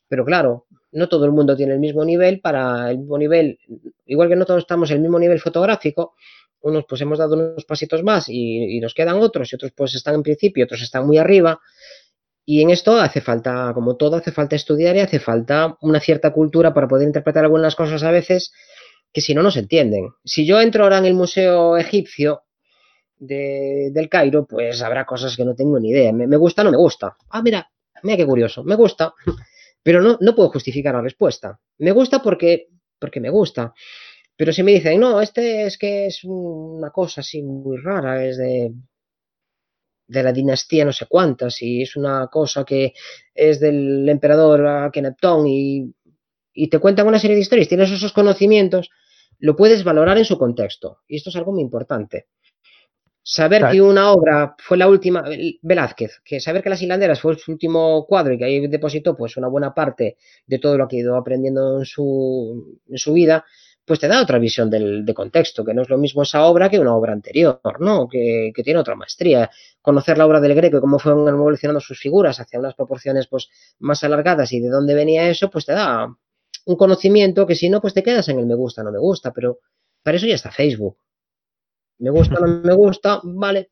B: Pero claro, no todo el mundo tiene el mismo nivel para el mismo nivel, igual que no todos estamos en el mismo nivel fotográfico, unos pues hemos dado unos pasitos más y, y, nos quedan otros y otros pues están en principio, otros están muy arriba y en esto hace falta, como todo, hace falta estudiar y hace falta una cierta cultura para poder interpretar algunas cosas a veces que si no, no se entienden. Si yo entro ahora en el Museo Egipcio del Cairo, pues habrá cosas que no tengo ni idea. Me, gusta o no me gusta. Ah, mira, mira qué curioso, me gusta, pero no, no puedo justificar la respuesta. Me gusta porque, porque me gusta. Pero si me dicen, no, este es que es una cosa así muy rara, es de de la dinastía no sé cuántas y es una cosa que es del emperador Akenatón y, y te cuentan una serie de historias, tienes esos conocimientos, lo puedes valorar en su contexto. Y esto es algo muy importante. Saber que una obra fue la última, Velázquez, que saber que Las Hilanderas fue su último cuadro y que ahí depositó pues una buena parte de todo lo que ha ido aprendiendo en su, en su vida, pues te da otra visión del, de contexto, que no es lo mismo esa obra que una obra anterior, ¿no? Que, tiene otra maestría. Conocer la obra del Greco y cómo fueron evolucionando sus figuras hacia unas proporciones pues, más alargadas y de dónde venía eso, pues te da un conocimiento que si no, pues te quedas en el me gusta, no me gusta, pero para eso ya está Facebook. Me gusta, no me gusta, vale,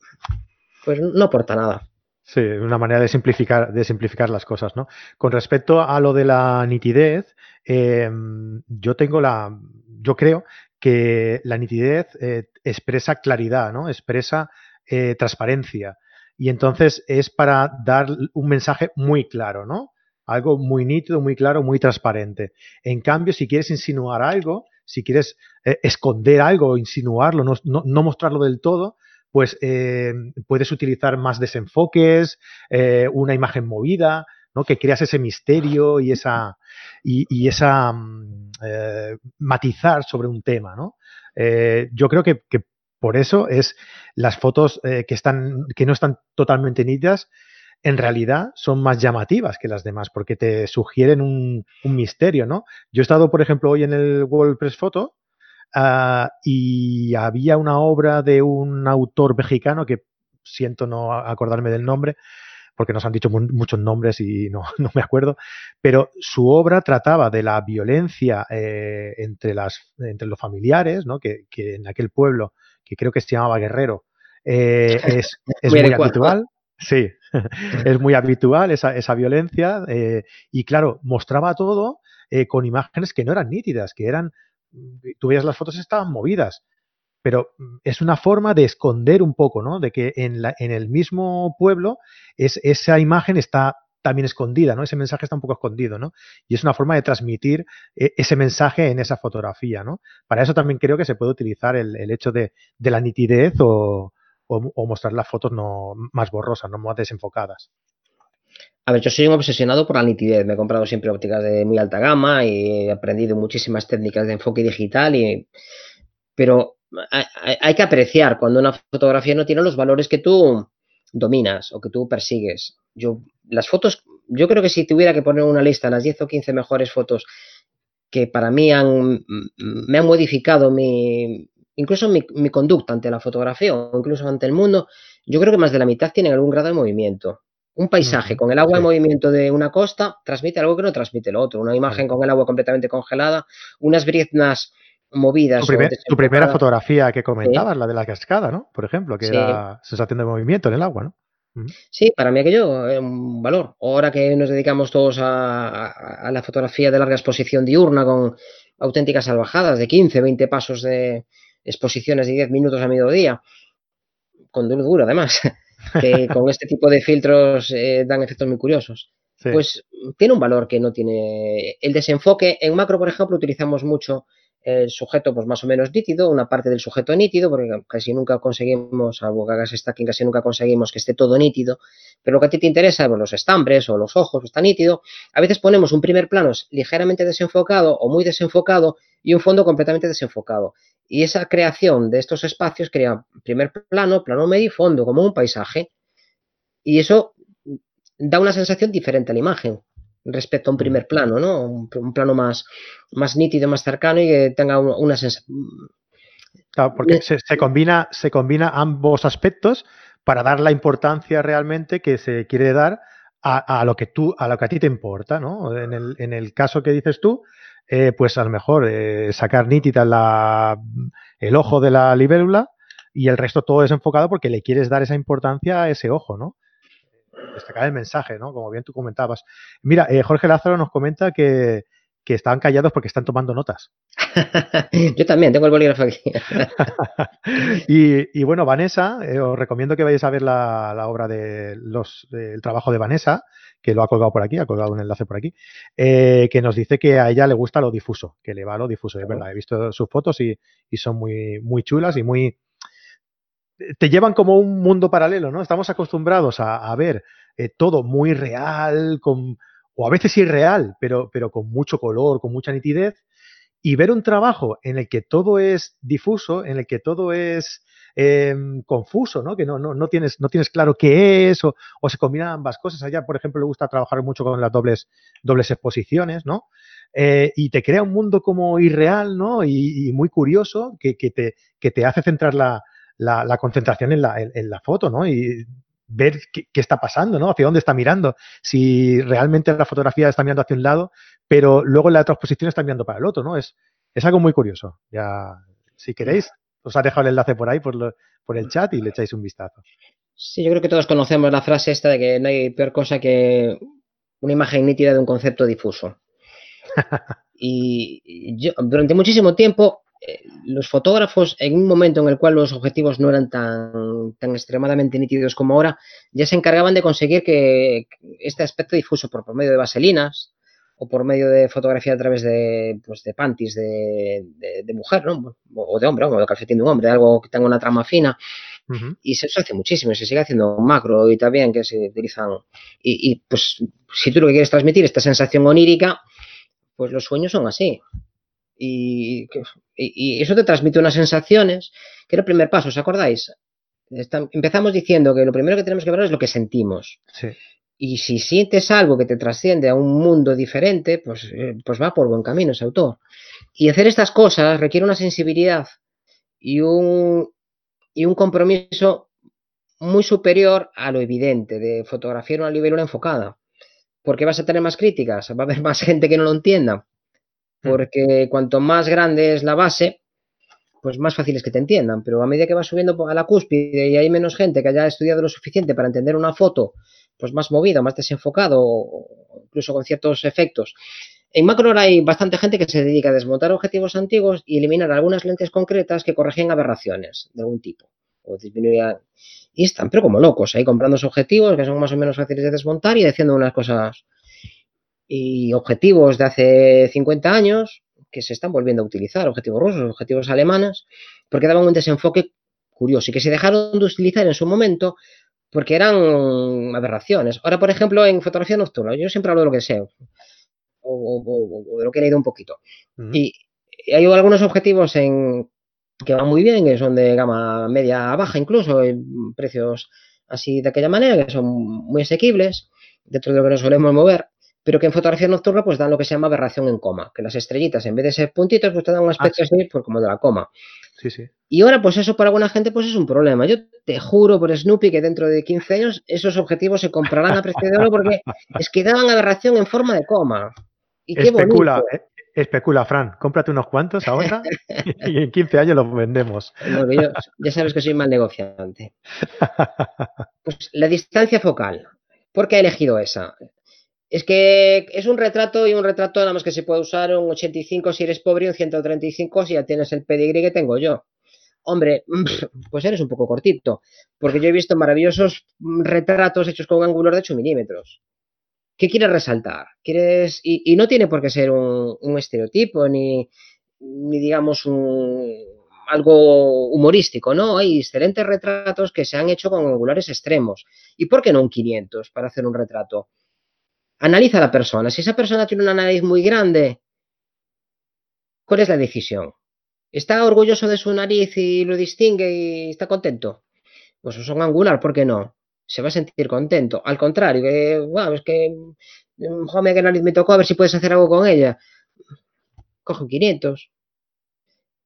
B: pues no aporta nada.
A: Sí, una manera de simplificar, de simplificar las cosas, ¿no? Con respecto a lo de la nitidez, em, yo tengo la, yo creo que la nitidez eh, expresa claridad, ¿no? Expresa eh, transparencia. Y entonces es para dar un mensaje muy claro, ¿no? Algo muy nítido, muy claro, muy transparente. En cambio, si quieres insinuar algo, si quieres eh, esconder algo, insinuarlo, no, mostrarlo del todo, pues eh, puedes utilizar más desenfoques, una imagen movida, ¿no? que creas ese misterio y esa, y, esa mm, matizar sobre un tema. ¿no? yo creo que, que, por eso es las fotos que, están, que no están totalmente nítidas, en realidad son más llamativas que las demás porque te sugieren un, misterio, ¿no? Yo he estado, por ejemplo, hoy en el World Press Photo ah, y había una obra de un autor mexicano que siento no acordarme del nombre porque nos han dicho muchos nombres y no, me acuerdo, pero su obra trataba de la violencia eh, entre, las, entre los familiares, ¿no? que, en aquel pueblo, que creo que se llamaba Guerrero, eh, es, es muy habitual. Sí, es muy habitual esa, esa violencia eh, y claro, mostraba todo eh, con imágenes que no eran nítidas, que eran, tú veías las fotos estaban movidas, pero mm, es una forma de esconder un poco, ¿no? De que en, la, en el mismo pueblo es, esa imagen está también escondida, ¿no? Ese mensaje está un poco escondido, ¿no? Y es una forma de transmitir eh, ese mensaje en esa fotografía, ¿no? Para eso también creo que se puede utilizar el, el hecho de, de la nitidez o, o, mostrar las fotos no más borrosas, no más desenfocadas.
B: A ver, yo soy un obsesionado por la nitidez. Me he comprado siempre ópticas de muy alta gama y he aprendido muchísimas técnicas de enfoque digital. Y... Pero hay, que apreciar cuando una fotografía no tiene los valores que tú dominas o que tú persigues. Yo, las fotos, yo creo que si tuviera que poner una lista, las 10 o 15 mejores fotos que para mí han, me han modificado mi, incluso mi, mi, conducta ante la fotografía o incluso ante el mundo, yo creo que más de la mitad tienen algún grado de movimiento. Un paisaje con el agua en movimiento de una costa transmite algo que no transmite el otro. Una imagen con el agua completamente congelada, unas briznas movidas.
A: Tu, primera fotografía que comentabas, la de la cascada, ¿no? Por ejemplo, que era sensación de movimiento en el agua, ¿no?
B: Sí, para mí aquello es un valor. Ahora que nos dedicamos todos a, a, la fotografía de larga exposición diurna con auténticas salvajadas de 15, 20 pasos de, exposiciones de 10 minutos a mediodía, con duro duro además, que con este tipo de filtros eh, dan efectos muy curiosos. Pues tiene un valor que no tiene el desenfoque. En macro, por ejemplo, utilizamos mucho el sujeto pues más o menos nítido, una parte del sujeto nítido, porque casi nunca conseguimos, salvo que hagas stacking, casi nunca conseguimos que esté todo nítido, pero lo que a ti te interesa, pues los estambres o los ojos, está nítido, a veces ponemos un primer plano ligeramente desenfocado o muy desenfocado y un fondo completamente desenfocado. Y esa creación de estos espacios crea primer plano, plano medio y fondo, como un paisaje. Y eso da una sensación diferente a la imagen respecto a un primer plano, ¿no? Un, plano más, más nítido, más cercano y que tenga una, sensación.
A: Claro, porque se, combina, se combina ambos aspectos para dar la importancia realmente que se quiere dar a, lo que tú, a lo que a ti te importa, ¿no? En el, en el caso que dices tú, eh, pues a lo mejor eh, sacar nítida la, el ojo de la libélula y el resto todo desenfocado porque le quieres dar esa importancia a ese ojo, ¿no? Destacar el mensaje, ¿no? Como bien tú comentabas. Mira, eh, Jorge Lázaro nos comenta que, que estaban callados porque están tomando notas.
B: Yo también tengo el bolígrafo aquí.
A: y, bueno, Vanessa, eh, os recomiendo que vayáis a ver la, obra de los, el trabajo de Vanessa, que lo ha colgado por aquí, ha colgado un enlace por aquí, eh, que nos dice que a ella le gusta lo difuso, que le va lo difuso. Es verdad, he visto sus fotos y, son muy, muy chulas y muy... Te llevan como un mundo paralelo, ¿no? Estamos acostumbrados a, ver eh, todo muy real, con o a veces irreal, pero, pero con mucho color, con mucha nitidez, y ver un trabajo en el que todo es difuso, en el que todo es em, confuso, ¿no? que no, no, no, tienes, no tienes claro qué es, o, se combinan ambas cosas. Allá, por ejemplo, le gusta trabajar mucho con las dobles, dobles exposiciones, ¿no? Eh, y te crea un mundo como irreal, ¿no? Y, muy curioso que, que, te, que te hace centrar la, la, concentración en la, en la foto, ¿no? Ver qué, está pasando, ¿no? Hacia dónde está mirando. Si realmente la fotografía está mirando hacia un lado, pero luego la transposición está mirando para el otro, ¿no? Es, es algo muy curioso. Ya, si queréis, os ha dejado el enlace por ahí, por, por el chat y le echáis un vistazo.
B: Sí, yo creo que todos conocemos la frase esta de que no hay peor cosa que una imagen nítida de un concepto difuso. y yo durante muchísimo tiempo los fotógrafos, en un momento en el cual los objetivos no eran tan, tan extremadamente nítidos como ahora, ya se encargaban de conseguir que este aspecto difuso por medio de vaselinas o por medio de fotografía a través de, pues, de panties de, de, mujer, ¿no? O de hombre, o de calcetín de un hombre, algo que tenga una trama fina. Y se, hace muchísimo, se sigue haciendo macro y también que se utilizan. Y, y, pues, si tú lo que quieres transmitir, esta sensación onírica, pues los sueños son así. Y, y, eso te transmite unas sensaciones, que era el primer paso, ¿os acordáis? empezamos diciendo que lo primero que tenemos que ver es lo que sentimos.
A: Sí.
B: Y si sientes algo que te trasciende a un mundo diferente, pues, eh, pues va por buen camino ese autor. Y hacer estas cosas requiere una sensibilidad y un, y un compromiso muy superior a lo evidente de fotografiar una libélula enfocada. Porque vas a tener más críticas, va a haber más gente que no lo entienda. Porque cuanto más grande es la base, pues más fácil es que te entiendan. Pero a medida que vas subiendo a la cúspide y hay menos gente que haya estudiado lo suficiente para entender una foto pues más movido, más desenfocado, incluso con ciertos efectos. En macro hay bastante gente que se dedica a desmontar objetivos antiguos y eliminar algunas lentes concretas que corrigen aberraciones de algún tipo o. Y están, pero como locos, ahí comprando objetivos que son más o menos fáciles de desmontar y haciendo unas cosas y objetivos de hace 50 años que se están volviendo a utilizar, objetivos rusos, objetivos alemanes, porque daban un desenfoque curioso y que se dejaron de utilizar en su momento porque eran aberraciones. Ahora, por ejemplo, en fotografía nocturna, yo siempre hablo de lo que sé, o, de lo que he leído un poquito. Y hay algunos objetivos en, que van muy bien, que son de gama media baja incluso, en precios así de aquella manera, que son muy asequibles, dentro de lo que nos solemos mover, pero que en fotografía nocturna pues dan lo que se llama aberración en coma, que las estrellitas en vez de ser puntitos pues te dan un aspecto ah, así pues, como de la coma.
A: Sí, sí.
B: Y ahora, pues eso para alguna gente, pues es un problema. Yo te juro por Snoopy que dentro de 15 años esos objetivos se comprarán a precio de oro porque es que daban aberración en forma de coma.
A: Y especula, eh, especula, Fran. Cómprate unos cuantos ahora y en 15 años los vendemos.
B: ya sabes que soy mal negociante. Pues la distancia focal. ¿Por qué he elegido esa? Es que es un retrato y un retrato nada más que se puede usar un 85 si eres pobre y un 135 si ya tienes el pedigrí que tengo yo. Hombre, pues eres un poco cortito, porque yo he visto maravillosos retratos hechos con ángulos de 8 milímetros. ¿Qué quieres resaltar? ¿Quieres y, no tiene por qué ser un, estereotipo ni, ni digamos un, algo humorístico, ¿no? Hay excelentes retratos que se han hecho con angulares extremos. ¿Y por qué no un 500 para hacer un retrato? Analiza a la persona. Si esa persona tiene una nariz muy grande, ¿cuál es la decisión? ¿Está orgulloso de su nariz y lo distingue y está contento? Pues es un angular, ¿por qué no? Se va a sentir contento. Al contrario, que, wow, es que, mm, joder, qué nariz me tocó, a ver si puedes hacer algo con ella. Coge 500.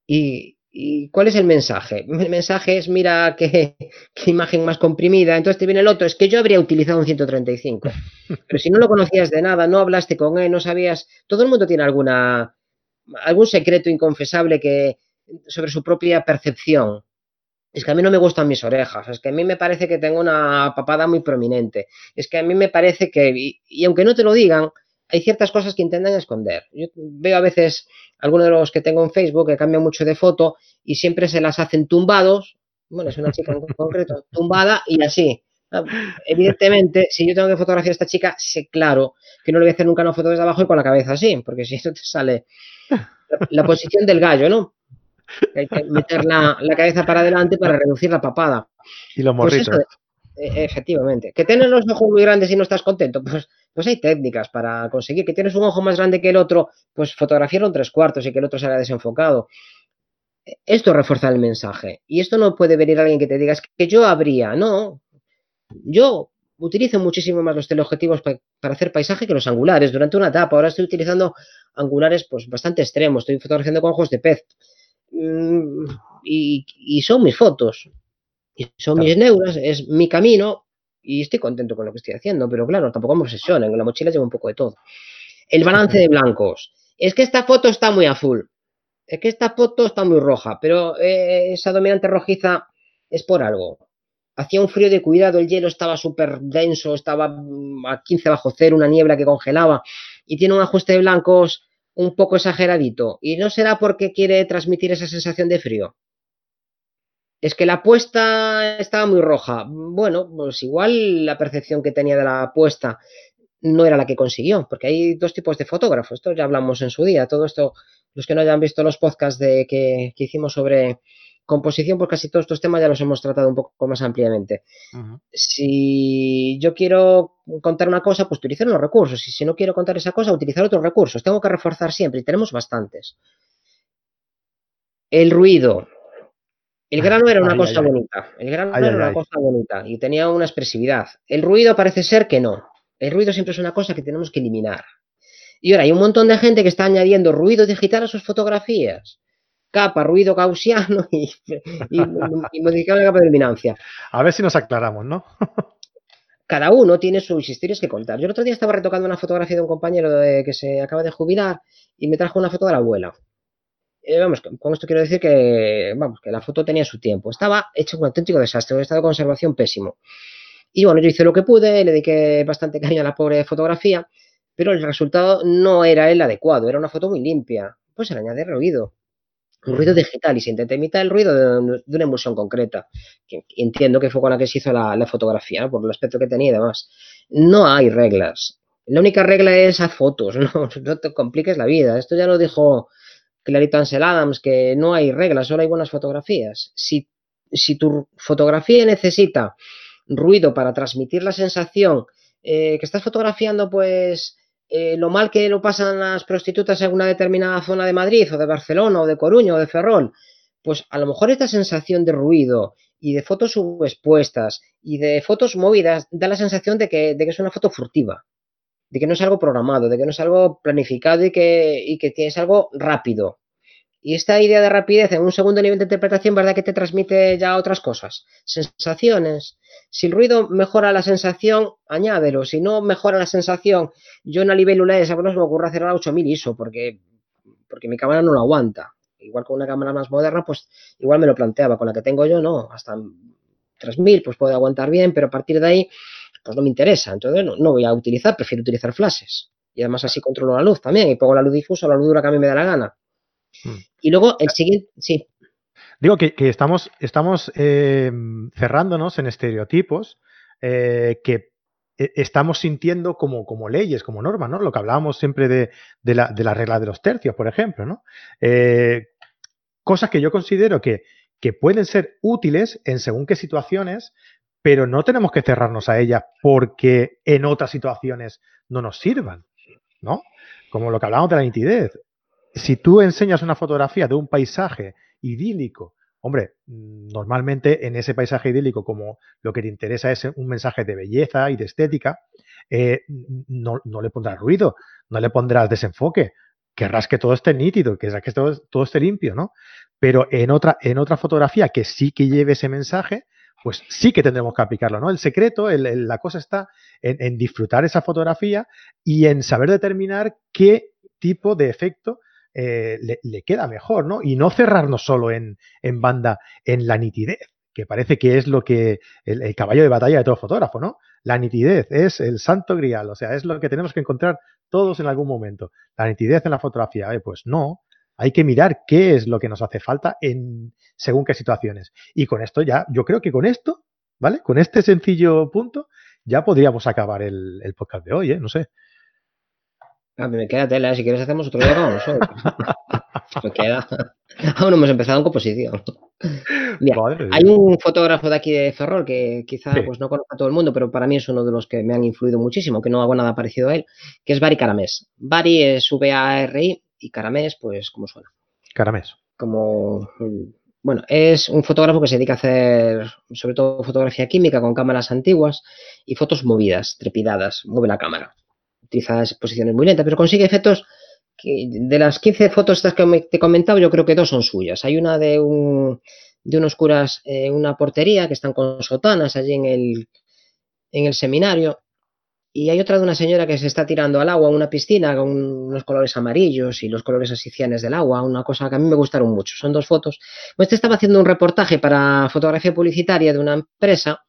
B: Y, ¿Y cuál es el mensaje? El mensaje es, mira qué, imagen más comprimida. Entonces te viene el otro, es que yo habría utilizado un 135. Pero si no lo conocías de nada, no hablaste con él, no sabías, todo el mundo tiene alguna, algún secreto inconfesable que, sobre su propia percepción. Es que a mí no me gustan mis orejas, es que a mí me parece que tengo una papada muy prominente, es que a mí me parece que, y aunque no te lo digan, hay ciertas cosas que intentan esconder. Yo veo a veces algunos de los que tengo en Facebook que cambian mucho de foto y siempre se las hacen tumbados. Bueno, es una chica en concreto, tumbada y así. Ah, evidentemente, si yo tengo que fotografiar a esta chica, sé claro que no le voy a hacer nunca una foto desde abajo y con la cabeza así, porque si eso te sale la, posición del gallo, ¿no? Hay que meter la, cabeza para adelante para reducir la papada.
A: Y los pues morritos.
B: E, efectivamente. ¿Que tienes los ojos muy grandes y no estás contento? Pues, pues hay técnicas para conseguir. ¿Que tienes un ojo más grande que el otro? Pues fotografiarlo en tres cuartos y que el otro salga desenfocado. Esto refuerza el mensaje. Y esto no puede venir alguien que te diga, que yo habría. No. Yo utilizo muchísimo más los teleobjetivos para hacer paisaje que los angulares. Durante una etapa, ahora estoy utilizando angulares pues bastante extremos. Estoy fotografiando con ojos de pez. Mm, y son mis fotos son mis neuras, es mi camino y estoy contento con lo que estoy haciendo, pero claro, tampoco me obsesiono, en la mochila llevo un poco de todo. El balance de blancos. Es que esta foto está muy azul. Es que esta foto está muy roja, pero eh, esa dominante rojiza es por algo. Hacía un frío de cuidado, el hielo estaba súper denso, estaba mm, a 15 bajo cero, una niebla que congelaba y tiene un ajuste de blancos un poco exageradito. Y no será porque quiere transmitir esa sensación de frío. Es que la apuesta estaba muy roja. Bueno, pues igual la percepción que tenía de la apuesta no era la que consiguió, porque hay dos tipos de fotógrafos, esto ya hablamos en su día, todo esto, los que no hayan visto los podcasts de, que, hicimos sobre composición, pues casi todos estos temas ya los hemos tratado un poco más ampliamente. Si yo quiero contar una cosa, pues utilizar unos recursos, y si no quiero contar esa cosa, utilizar otros recursos. Tengo que reforzar siempre, y tenemos bastantes. El ruido, el grano era una cosa bonita. El grano era una cosa bonita y tenía una expresividad. El ruido parece ser que no. El ruido siempre es una cosa que tenemos que eliminar. Y ahora hay un montón de gente que está añadiendo ruido digital a sus fotografías. Capa, ruido gaussiano y, y, modificar la capa de luminancia.
A: A ver si nos aclaramos, ¿no?
B: Cada uno tiene sus historias que contar. Yo el otro día estaba retocando una fotografía de un compañero que se acaba de jubilar y me trajo una foto de la abuela. Eh, vamos, con esto quiero decir que, vamos, que la foto tenía su tiempo. Estaba hecho un auténtico desastre, un estado de conservación pésimo. Y bueno, yo hice lo que pude, le dediqué bastante cariño a la pobre fotografía, pero el resultado no era el adecuado, era una foto muy limpia. Pues se le añade ruido, un ruido digital y se intenta imitar el ruido de, una emulsión concreta, que entiendo que fue con la que se hizo la, fotografía, por el aspecto que tenía y demás. No hay reglas. La única regla es haz fotos, no, no te compliques la vida. Esto ya lo dijo clarito Ansel Adams, que no hay reglas, solo hay buenas fotografías. Si, tu fotografía necesita ruido para transmitir la sensación eh, que estás fotografiando, pues eh, lo mal que lo pasan las prostitutas en una determinada zona de Madrid o de Barcelona o de Coruña o de Ferrol, pues a lo mejor esta sensación de ruido y de fotos subexpuestas y de fotos movidas da la sensación de que es una foto furtiva de que no es algo programado, de que no es algo planificado y que, y que algo rápido. Y esta idea de rapidez en un segundo nivel de interpretación, ¿verdad que te transmite ya otras cosas? Sensaciones. Si el ruido mejora la sensación, añádelo. Si no mejora la sensación, yo en la libélula esa no se me ocurre hacer a 8000 ISO porque, porque mi cámara no lo aguanta. Igual con una cámara más moderna, pues igual me lo planteaba. Con la que tengo yo, no. Hasta 3000 pues puede aguantar bien, pero a partir de ahí pues no me interesa. Entonces no, voy a utilizar, prefiero utilizar flashes. Y además así controlo la luz también y pongo la luz difusa o la luz dura que a mí me da la gana. Hmm. Y luego el siguiente, sí.
A: Digo que, estamos, estamos eh, cerrándonos en estereotipos eh, que eh, estamos sintiendo como, como leyes, como normas, ¿no? Lo que hablábamos siempre de, la, de la regla de los tercios, por ejemplo, ¿no? cosas que yo considero que, que pueden ser útiles en según qué situaciones, pero no tenemos que cerrarnos a ellas porque en otras situaciones no nos sirvan, ¿no? Como lo que hablábamos de la nitidez. Si tú enseñas una fotografía de un paisaje idílico, hombre, normalmente en ese paisaje idílico, como lo que te interesa es un mensaje de belleza y de estética, eh, no, le pondrás ruido, no le pondrás desenfoque, querrás que todo esté nítido, que, que todo, todo esté limpio, ¿no? Pero en otra, en otra fotografía que sí que lleve ese mensaje, pues sí que tendremos que aplicarlo, ¿no? El secreto, la cosa está en, disfrutar esa fotografía y en saber determinar qué tipo de efecto eh, le, queda mejor, ¿no? Y no cerrarnos solo en, banda en la nitidez, que parece que es lo que el, caballo de batalla de todo fotógrafo, ¿no? La nitidez es el santo grial, o sea, es lo que tenemos que encontrar todos en algún momento. La nitidez en la fotografía, eh, pues no, hay que mirar qué es lo que nos hace falta en según qué situaciones. Y con esto ya, yo creo que con esto, ¿vale? Con este sencillo punto, ya podríamos acabar el, podcast de hoy, ¿eh? No sé.
B: A mí me queda tela, si quieres hacemos otro día con nosotros. me queda. Aún no hemos empezado en composición. hay un fotógrafo de aquí de Ferrol que quizá pues no conozca a todo el mundo, pero para mí es uno de los que me han influido muchísimo, que no hago nada parecido a él, que es Bari Caramés. Bari es V-A-R-I y Caramés, pues, ¿cómo suena?
A: Caramés.
B: Como, bueno, es un fotógrafo que se dedica a hacer sobre todo fotografía química con cámaras antiguas y fotos movidas, trepidadas, mueve la cámara. Utiliza posiciones muy lentas, pero consigue efectos que de las 15 fotos estas que te he comentado, yo creo que dos son suyas. Hay una de un de unos curas en una portería que están con sotanas allí en el, en el seminario y hay otra de una señora que se está tirando al agua una piscina con unos colores amarillos y los colores asicianes del agua, una cosa que a mí me gustaron mucho. Son dos fotos. Pues este estaba haciendo un reportaje para fotografía publicitaria de una empresa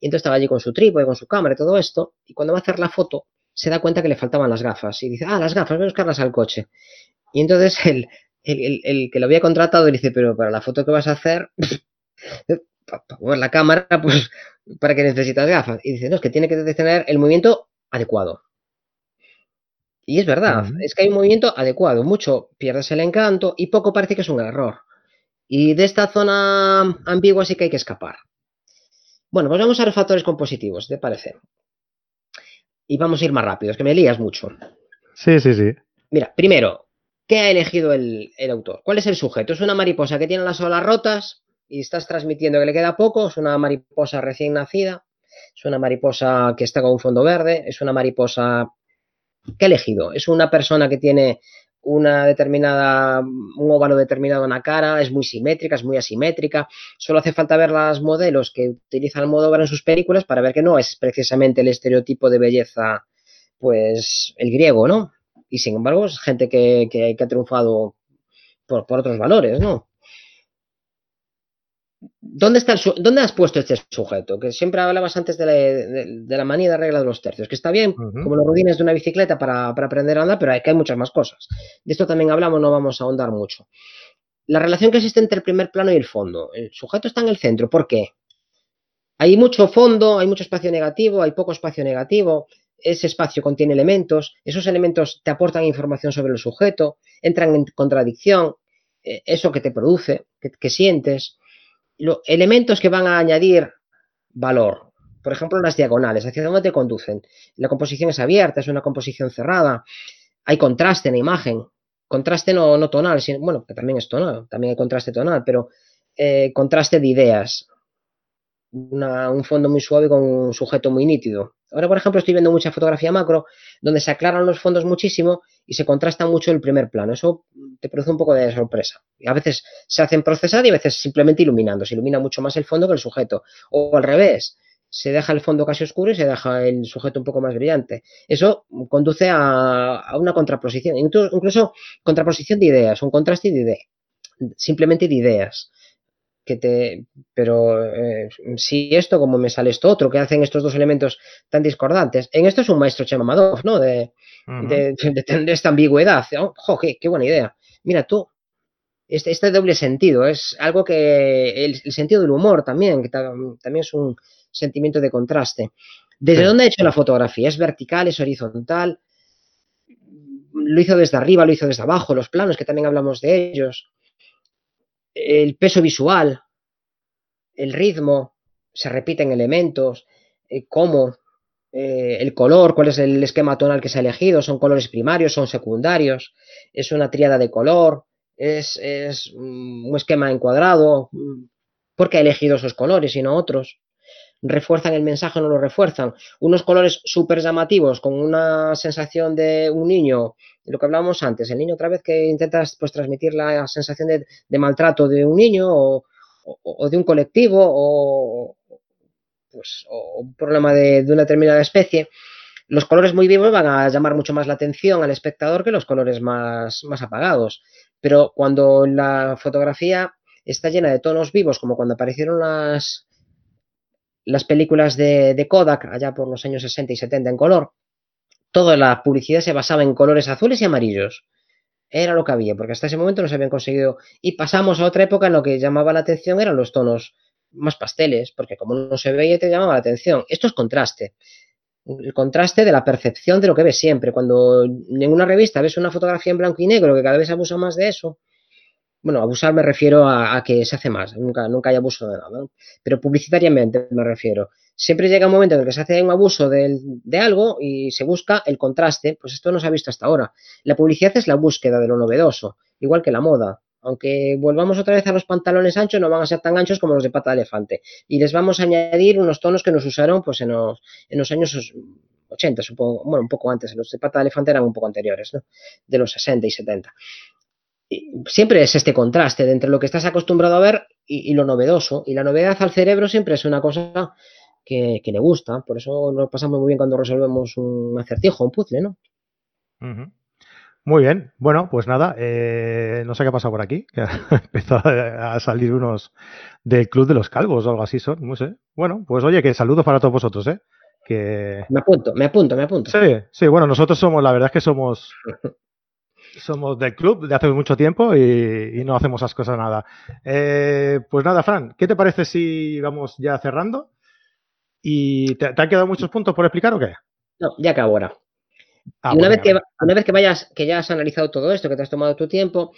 B: y entonces estaba allí con su trípode, con su cámara y todo esto. Y cuando va a hacer la foto, se da cuenta que le faltaban las gafas y dice, ah, las gafas, voy a buscarlas al coche. Y entonces el, el, que lo había contratado le dice, pero para la foto que vas a hacer, para la cámara, pues, ¿para qué necesitas gafas? Y dice, no, es que tiene que tener el movimiento adecuado. Y es verdad, es que hay un movimiento adecuado, mucho pierdes el encanto y poco parece que es un error. Y de esta zona ambigua sí que hay que escapar. Bueno, pues vamos a los factores compositivos, ¿te parece? Y vamos a ir más rápido, es que me lías mucho.
A: Sí, sí, sí.
B: Mira, primero, ¿qué ha elegido el, autor? ¿Cuál es el sujeto? ¿Es una mariposa que tiene las olas rotas y estás transmitiendo que le queda poco? ¿Es una mariposa recién nacida? ¿Es una mariposa que está con un fondo verde? ¿Es una mariposa ¿Qué ha elegido? Es una persona que tiene una determinada, un óvalo determinado en la cara, es muy simétrica, es muy asimétrica. Solo hace falta ver las modelos que utiliza Almodóvar en sus películas para ver que no es precisamente el estereotipo de belleza, pues el griego, ¿no? Y sin embargo es gente que, que, ha triunfado por, por, otros valores, ¿no? ¿Dónde, está ¿Dónde has puesto este sujeto? Que siempre hablabas antes de la, manía de regla de los tercios, que está bien, como los rodines de una bicicleta para, aprender a andar, pero hay, que hay muchas más cosas. De esto también hablamos, no vamos a ahondar mucho. La relación que existe entre el primer plano y el fondo. El sujeto está en el centro, ¿por qué? Hay mucho fondo, hay mucho espacio negativo, hay poco espacio negativo, ese espacio contiene elementos, esos elementos te aportan información sobre el sujeto, entran en contradicción, eh, eso que te produce, que sientes elementos que van a añadir valor. Por ejemplo, las diagonales, hacia dónde te conducen. La composición es abierta, es una composición cerrada. Hay contraste en la imagen. Contraste no, no tonal, sino, bueno, que también es tonal, también hay contraste tonal, pero eh, contraste de ideas. un fondo muy suave con un sujeto muy nítido. Ahora, por ejemplo, estoy viendo mucha fotografía macro donde se aclaran los fondos muchísimo y se contrasta mucho el primer plano. Eso te produce un poco de sorpresa. Y a veces se hacen procesar y a veces simplemente iluminando. Se ilumina mucho más el fondo que el sujeto. O al revés, se deja el fondo casi oscuro y se deja el sujeto un poco más brillante. Eso conduce a, una contraposición, incluso contraposición de ideas, un contraste de ideas, simplemente de ideas que te. Pero eh, si esto, como me sale esto otro, que hacen estos dos elementos tan discordantes. En esto es un maestro Chema ¿no? De, de, esta ambigüedad. Oh, qué, buena idea! Mira tú, este, este, doble sentido es algo que. El, sentido del humor también, que también es un sentimiento de contraste. ¿Desde dónde ha hecho la fotografía? ¿Es vertical? ¿Es horizontal? ¿Lo hizo desde arriba? ¿Lo hizo desde abajo? Los planos, que también hablamos de ellos el peso visual, el ritmo, se repiten elementos, eh, cómo, eh, el color, cuál es el esquema tonal que se ha elegido, son colores primarios, son secundarios, es una triada de color, es, un esquema encuadrado, ¿por qué ha elegido esos colores y no otros? ¿Refuerzan el mensaje o no lo refuerzan? Unos colores súper llamativos con una sensación de un niño lo que hablábamos antes, el niño otra vez que intentas pues transmitir la sensación de, maltrato de un niño o, de un colectivo o, pues, un problema de, una determinada especie, los colores muy vivos van a llamar mucho más la atención al espectador que los colores más, más apagados. Pero cuando la fotografía está llena de tonos vivos, como cuando aparecieron las, las películas de, de Kodak allá por los años 60 y 70 en color, toda la publicidad se basaba en colores azules y amarillos. Era lo que había, porque hasta ese momento no se habían conseguido. Y pasamos a otra época en lo que llamaba la atención eran los tonos más pasteles, porque como no se veía te llamaba la atención. Esto es contraste. El contraste de la percepción de lo que ves siempre. Cuando en una revista ves una fotografía en blanco y negro, que cada vez abusa más de eso, bueno, abusar me refiero a, que se hace más, nunca, nunca hay abuso de nada, pero publicitariamente me refiero siempre llega un momento en el que se hace un abuso de, algo y se busca el contraste, pues esto no se ha visto hasta ahora. La publicidad es la búsqueda de lo novedoso, igual que la moda. Aunque volvamos otra vez a los pantalones anchos, no van a ser tan anchos como los de pata de elefante. Y les vamos a añadir unos tonos que nos usaron pues, en, los, años 80, supongo, bueno, un poco antes, los de pata de elefante eran un poco anteriores, ¿no? De los 60 y 70 siempre es este contraste entre lo que estás acostumbrado a ver y, y, lo novedoso. Y la novedad al cerebro siempre es una cosa que, le gusta. Por eso nos pasamos muy bien cuando resolvemos un acertijo, un puzzle, ¿no?
A: Muy bien, bueno, pues nada, eh, no sé qué ha pasado por aquí, que ha empezado a salir unos del Club de los Calvos o algo así son, no sé. Bueno, pues oye, que saludos para todos vosotros, ¿eh? Que...
B: Me apunto, me apunto, me apunto.
A: Sí, sí, bueno, nosotros somos, la verdad es que somos somos del club de hace mucho tiempo y, no hacemos esas cosas nada. Eh, pues nada, Fran, ¿qué te parece si vamos ya cerrando? ¿Y te, han quedado muchos puntos por explicar o qué?
B: No, ya acabo ahora. Ah, y una, vez que, una vez que vayas, que ya has analizado todo esto, que te has tomado tu tiempo,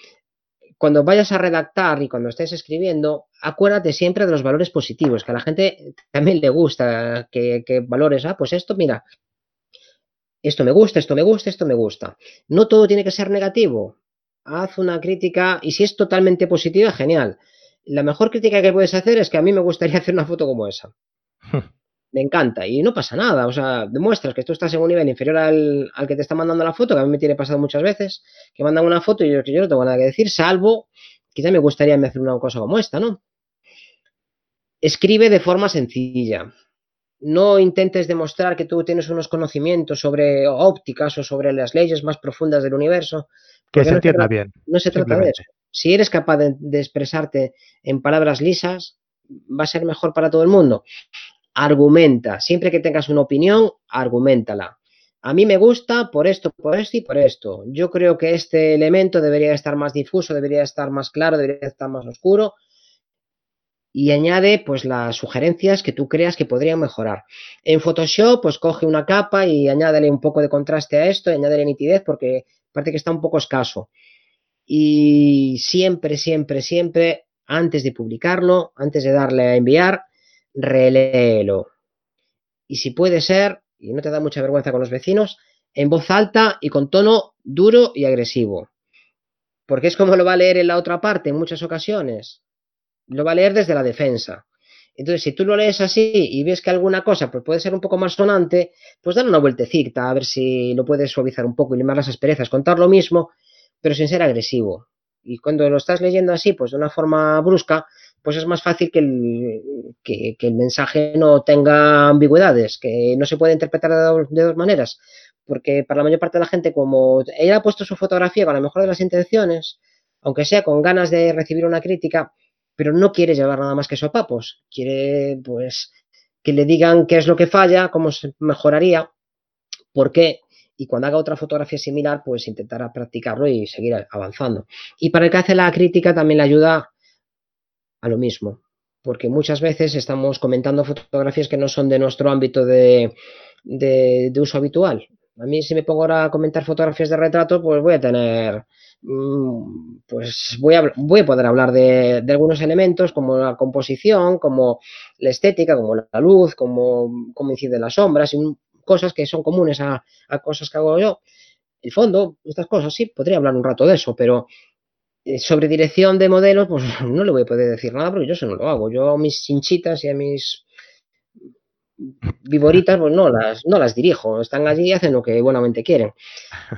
B: cuando vayas a redactar y cuando estés escribiendo, acuérdate siempre de los valores positivos, que a la gente también le gusta que, que valores, ah, pues esto, mira, esto me gusta, esto me gusta, esto me gusta. No todo tiene que ser negativo. Haz una crítica y si es totalmente positiva, genial. La mejor crítica que puedes hacer es que a mí me gustaría hacer una foto como esa. me encanta y no pasa nada, o sea, demuestras que tú estás en un nivel inferior al, que te está mandando la foto, que a mí me tiene pasado muchas veces, que mandan una foto y yo, yo no tengo nada que decir, salvo, quizá me gustaría hacer una cosa como esta, ¿no? Escribe de forma sencilla. No intentes demostrar que tú tienes unos conocimientos sobre ópticas o sobre las leyes más profundas del universo.
A: Que se entienda bien.
B: No se trata de eso. Si eres capaz de expresarte en palabras lisas, va a ser mejor para todo el mundo argumenta. Siempre que tengas una opinión, argumentala. A mí me gusta por esto, por esto y por esto. Yo creo que este elemento debería estar más difuso, debería estar más claro, debería estar más oscuro. Y añade pues las sugerencias que tú creas que podrían mejorar. En Photoshop, pues coge una capa y añádele un poco de contraste a esto, y añádele nitidez porque parece que está un poco escaso. Y siempre, siempre, siempre, antes de publicarlo, antes de darle a enviar, reléelo. Y si puede ser, y no te da mucha vergüenza con los vecinos, en voz alta y con tono duro y agresivo. Porque es como lo va a leer en la otra parte en muchas ocasiones. Lo va a leer desde la defensa. Entonces, si tú lo lees así y ves que alguna cosa pues, puede ser un poco más sonante, pues dar una vueltecita a ver si lo puedes suavizar un poco y limar las asperezas, contar lo mismo, pero sin ser agresivo. Y cuando lo estás leyendo así, pues de una forma brusca, pues es más fácil que el, que, el mensaje no tenga ambigüedades, que no se puede interpretar de dos, maneras. Porque para la mayor parte de la gente, como ella ha puesto su fotografía con la mejor de las intenciones, aunque sea con ganas de recibir una crítica, pero no quiere llevar nada más que sopapos. Quiere, pues, que le digan qué es lo que falla, cómo se mejoraría, por qué, y cuando haga otra fotografía similar, pues intentará practicarlo y seguir avanzando. Y para el que hace la crítica también le ayuda a lo mismo, porque muchas veces estamos comentando fotografías que no son de nuestro ámbito de, uso habitual. A mí si me pongo ahora a comentar fotografías de retrato, pues voy a tener, mm, pues voy a, voy a poder hablar de, algunos elementos como la composición, como la estética, como la luz, como cómo inciden las sombras, y cosas que son comunes a, a cosas que hago yo. El fondo, estas cosas, sí, podría hablar un rato de eso, pero sobre dirección de modelos, pues no le voy a poder decir nada porque yo eso no lo hago. Yo a mis hinchitas y a mis viboritas, pues no las, no las dirijo, están allí y hacen lo que buenamente quieren.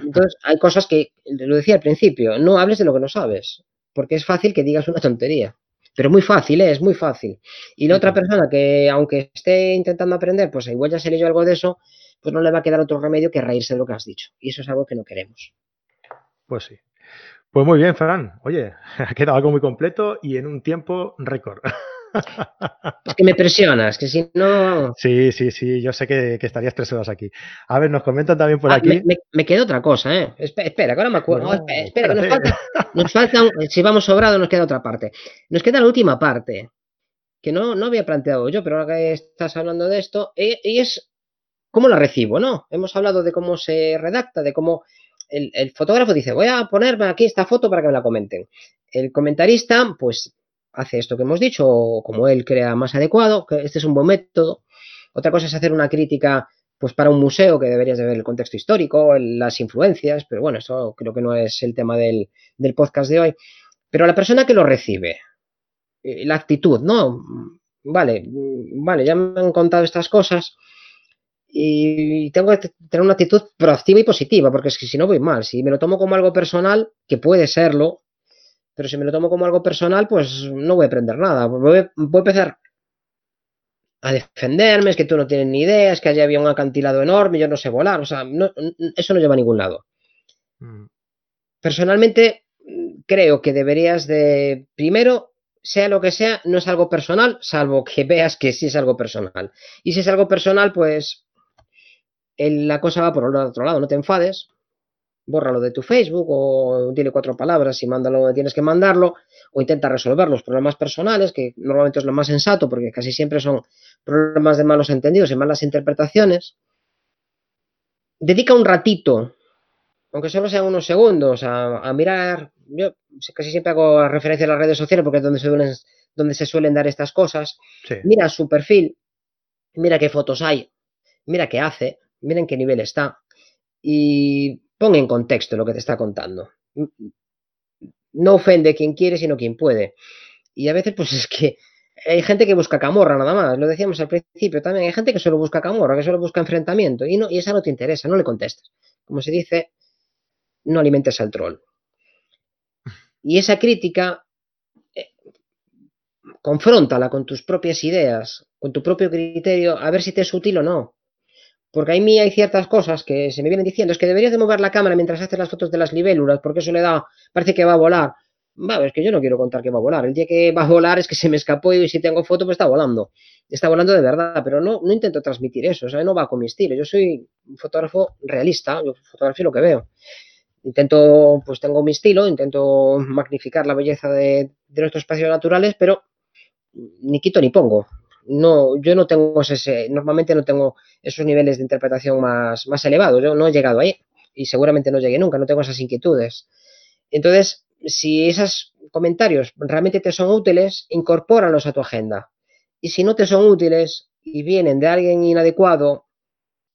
B: Entonces, hay cosas que, lo decía al principio, no hables de lo que no sabes, porque es fácil que digas una tontería. Pero muy fácil, ¿eh? es muy fácil. Y la otra persona que, aunque esté intentando aprender, pues igual ya se leyó algo de eso, pues no le va a quedar otro remedio que reírse de lo que has dicho. Y eso es algo que no queremos.
A: Pues sí. Pues muy bien, Fran. Oye, ha quedado algo muy completo y en un tiempo récord.
B: Es que me presionas, que si no.
A: Sí, sí, sí, yo sé que, estarías tres horas aquí. A ver, nos comentan también por ah, aquí.
B: Me, queda otra cosa, ¿eh? Espera, que ahora me acuerdo. espera, que nos falta, nos falta, si vamos sobrado, nos queda otra parte. Nos queda la última parte, que no, no había planteado yo, pero ahora que estás hablando de esto, y, y es cómo la recibo, ¿no? Hemos hablado de cómo se redacta, de cómo el, fotógrafo dice, voy a ponerme aquí esta foto para que me la comenten. El comentarista, pues, hace esto que hemos dicho, o como él crea más adecuado, que este es un buen método. Otra cosa es hacer una crítica, pues, para un museo, que deberías de ver el contexto histórico, las influencias, pero bueno, eso creo que no es el tema del, del podcast de hoy. Pero la persona que lo recibe, eh, la actitud, ¿no? Vale, vale, ya me han contado estas cosas, y tengo que tener una actitud proactiva y positiva, porque es que si no voy mal. Si me lo tomo como algo personal, que puede serlo, pero si me lo tomo como algo personal, pues no voy a aprender nada. Voy, a empezar a defenderme, es que tú no tienes ni idea, es que allí había un acantilado enorme, yo no sé volar, o sea, eso no lleva a ningún lado. Mm. Personalmente, creo que deberías de, primero, sea lo que sea, no es algo personal, salvo que veas que sí es algo personal. Y si es algo personal, pues la cosa va por el otro lado, no te enfades, bórralo de tu Facebook o dile cuatro palabras y mándalo donde tienes que mandarlo o intenta resolver los problemas personales, que normalmente es lo más sensato porque casi siempre son problemas de malos entendidos y malas interpretaciones. dedica un ratito, aunque solo sean unos segundos, a, mirar. Yo casi siempre hago referencia a las redes sociales porque es donde se suelen, donde se suelen dar estas cosas. Mira su perfil, mira qué fotos hay, mira qué hace, mira en qué nivel está y pon en contexto lo que te está contando. No ofende quien quiere, sino quien puede. Y a veces, pues es que hay gente que busca camorra nada más, lo decíamos al principio también, hay gente que solo busca camorra, que solo busca enfrentamiento y, no, y esa no te interesa, no le contestas. Como se dice, no alimentes al troll. Y esa crítica, eh, confróntala con tus propias ideas, con tu propio criterio, a ver si te es útil o no. Porque a mí hay ciertas cosas que se me vienen diciendo, es que deberías de mover la cámara mientras haces las fotos de las libélulas, porque eso le da, parece que va a volar. Va, es que yo no quiero contar que va a volar. El día que va a volar es que se me escapó y si tengo foto, pues está volando. Está volando de verdad, pero no, no intento transmitir eso, o sea, no va con mi estilo. Yo soy un fotógrafo realista, yo fotografío lo que veo. Intento, pues tengo mi estilo, intento magnificar la belleza de, de nuestros espacios naturales, pero ni quito ni pongo no, yo no tengo ese, normalmente no tengo esos niveles de interpretación más, más elevados, yo no he llegado ahí y seguramente no llegué nunca, no tengo esas inquietudes. Entonces, si esos comentarios realmente te son útiles, incorpóralos a tu agenda. Y si no te son útiles y vienen de alguien inadecuado,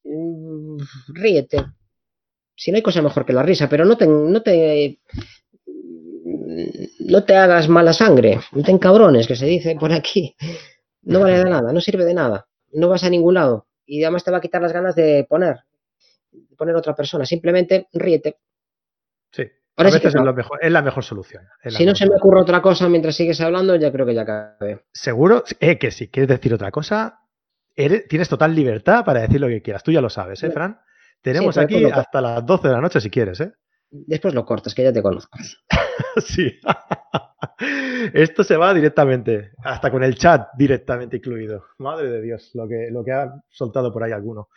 B: mm, ríete. Si no hay cosa mejor que la risa, pero no te, no te, no te hagas mala sangre, no te cabrones, que se dice por aquí. No vale de nada, no sirve de nada, no vas a ningún lado y además te va a quitar las ganas de poner, de poner otra persona, simplemente ríete.
A: Sí. a veces es, lo mejor, es la mejor solución.
B: si no se me ocurre otra cosa mientras sigues hablando, ya creo que ya cabe.
A: Seguro eh, que si quieres decir otra cosa, tienes total libertad para decir lo que quieras. Tú ya lo sabes, ¿eh, Fran? Tenemos aquí hasta las 12 de la noche si quieres, ¿eh?
B: Después lo cortas, que ya te conozco.
A: sí. Esto se va directamente, hasta con el chat directamente incluido. Madre de Dios, lo que, lo que ha soltado por ahí alguno.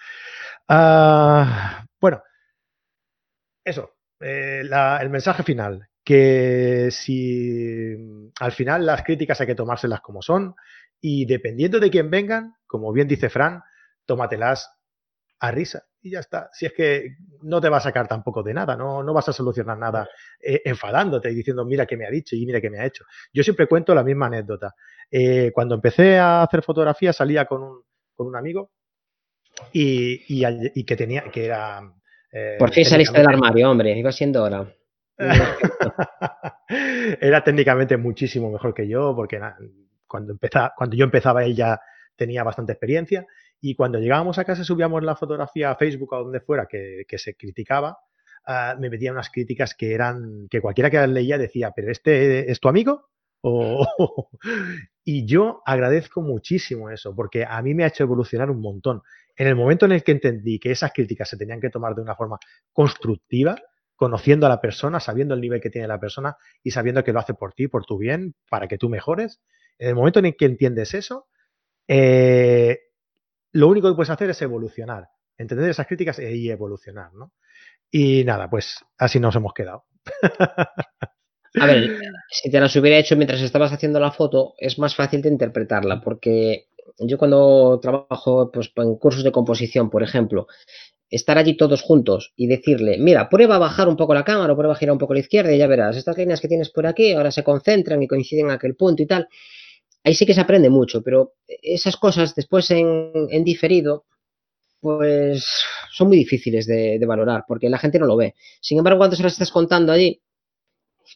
A: Ah, bueno, eso, eh, el mensaje final, que si al final las críticas hay que tomárselas como son y dependiendo de quién vengan, como bien dice Fran, tómatelas a risa y ya está. Si es que no te va a sacar tampoco de nada, no, no vas a solucionar nada eh, enfadándote y diciendo, mira qué me ha dicho y mira qué me ha hecho. Yo siempre cuento la misma anécdota. Eh, cuando empecé a hacer fotografía salía con un, con un amigo y, y, que tenía, que era...
B: Eh, Por fin saliste del armario, hombre, iba siendo hora.
A: era técnicamente muchísimo mejor que yo porque cuando, empezaba, cuando yo empezaba él ya tenía bastante experiencia y cuando llegábamos a casa, subíamos la fotografía a Facebook o donde fuera que, se criticaba, ah, me metían unas críticas que eran, que cualquiera que las leía decía, pero este es tu amigo. y yo agradezco muchísimo eso, porque a mí me ha hecho evolucionar un montón. En el momento en el que entendí que esas críticas se tenían que tomar de una forma constructiva, conociendo a la persona, sabiendo el nivel que tiene la persona y sabiendo que lo hace por ti, por tu bien, para que tú mejores, en el momento en el que entiendes eso, eh, lo único que puedes hacer es evolucionar, entender esas críticas y evolucionar, ¿no? Y nada, pues así nos hemos quedado.
B: A ver, si te las hubiera hecho mientras estabas haciendo la foto, es más fácil de interpretarla, porque yo cuando trabajo pues, en cursos de composición, por ejemplo, estar allí todos juntos y decirle, mira, prueba a bajar un poco la cámara, prueba a girar un poco a la izquierda y ya verás, estas líneas que tienes por aquí ahora se concentran y coinciden en aquel punto y tal ahí sí que se aprende mucho, pero esas cosas después en, diferido, pues son muy difíciles de, valorar, porque la gente no lo ve. Sin embargo, cuando se las estás contando allí,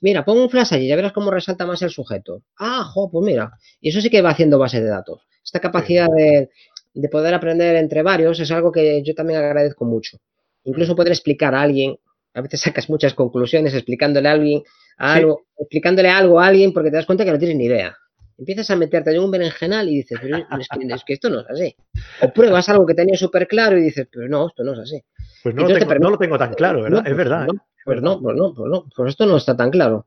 B: mira, pon un flash allí, ya verás cómo resalta más el sujeto. Ah, jo, pues mira. Y eso sí que va haciendo base de datos. Esta capacidad de, de poder aprender entre varios es algo que yo también agradezco mucho. Incluso poder explicar a alguien, a veces sacas muchas conclusiones explicándole a alguien algo, explicándole algo a alguien porque te das cuenta que no tienes ni idea empiezas a meterte en un berenjenal y dices, pero es que, esto no es así. O pruebas algo que tenía súper claro y dices, pero no, esto no es así.
A: Pues no, lo tengo, no lo tengo, tan claro, ¿verdad? es verdad.
B: ¿eh? Pues no, pues no, pues no, pues esto no está tan claro.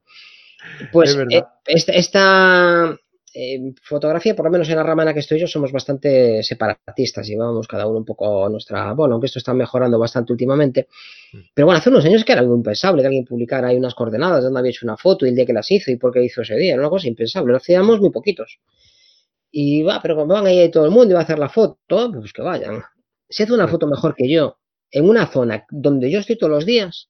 B: Pues eh, esta, eh, fotografía, por lo menos en la rama en la que estoy yo, somos bastante separatistas y vamos cada uno un poco a nuestra bueno, aunque esto está mejorando bastante últimamente. Mm. Pero bueno, hace unos años que era algo impensable que alguien publicara ahí unas coordenadas de donde había hecho una foto y el día que las hizo y por qué hizo ese día. Era una cosa impensable, lo hacíamos muy poquitos. Y va, pero como van ahí todo el mundo y va a hacer la foto, pues que vayan. Si hace una foto mejor que yo en una zona donde yo estoy todos los días,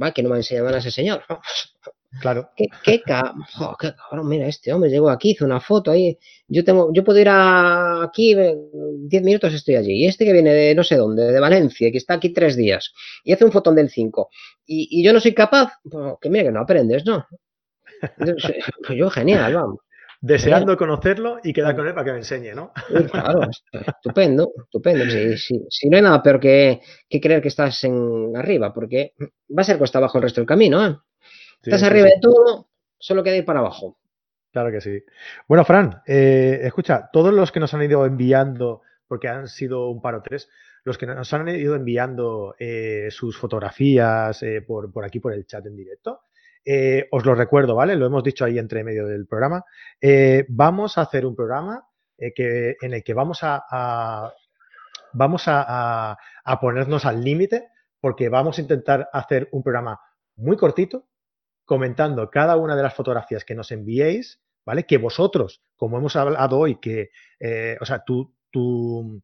B: va, que no me enseñado a ese señor.
A: Claro.
B: ¿Qué, qué, cabrón, mira, este hombre llegó aquí, hizo una foto ahí. Yo tengo, yo puedo ir a aquí, 10 minutos estoy allí. Y este que viene de no sé dónde, de Valencia, que está aquí tres días, y hace un fotón del 5. Y, y, yo no soy capaz, pues, que mira que no aprendes, ¿no? Pues yo genial, vamos.
A: Deseando conocerlo y quedar con él para que me enseñe, ¿no?
B: Claro, estupendo, estupendo. Si, no hay nada peor que, que, creer que estás en arriba, porque va a ser cuesta abajo el resto del camino, ¿eh? Estás arriba de todo, solo queda ir para abajo.
A: Claro que sí. Bueno, Fran, eh, escucha, todos los que nos han ido enviando, porque han sido un par o tres, los que nos han ido enviando eh, sus fotografías eh, por, por, aquí, por el chat en directo, os lo recuerdo, ¿vale? Lo hemos dicho ahí entre medio del programa. Vamos a hacer un programa que, en el que vamos a, a vamos a, a, ponernos al límite porque vamos a intentar hacer un programa muy cortito comentando cada una de las fotografías que nos enviéis, ¿vale? Que vosotros, como hemos hablado hoy, que, o sea, tú, tú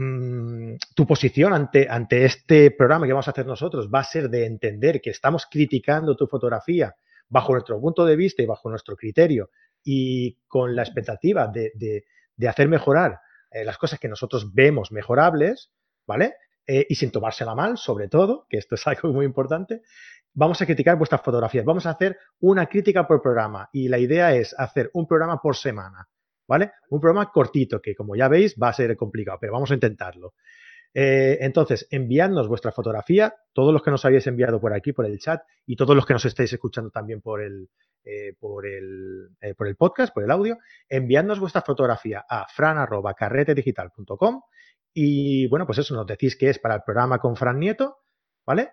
A: Mm, tu posición ante, ante este programa que vamos a hacer nosotros va a ser de entender que estamos criticando tu fotografía bajo nuestro punto de vista y bajo nuestro criterio y con la expectativa de, de, de hacer mejorar eh, las cosas que nosotros vemos mejorables, ¿vale? Eh, y sin tomársela mal, sobre todo, que esto es algo muy importante, vamos a criticar vuestras fotografías. Vamos a hacer una crítica por programa y la idea es hacer un programa por semana. ¿vale? Un programa cortito que, como ya veis, va a ser complicado, pero vamos a intentarlo. Eh, entonces, enviadnos vuestra fotografía, todos los que nos habéis enviado por aquí, por el chat, y todos los que nos estáis escuchando también por el, eh, por el, eh, por el podcast, por el audio, enviadnos vuestra fotografía a fran.carretedigital.com y, bueno, pues eso, nos decís que es para el programa con Fran Nieto, ¿vale?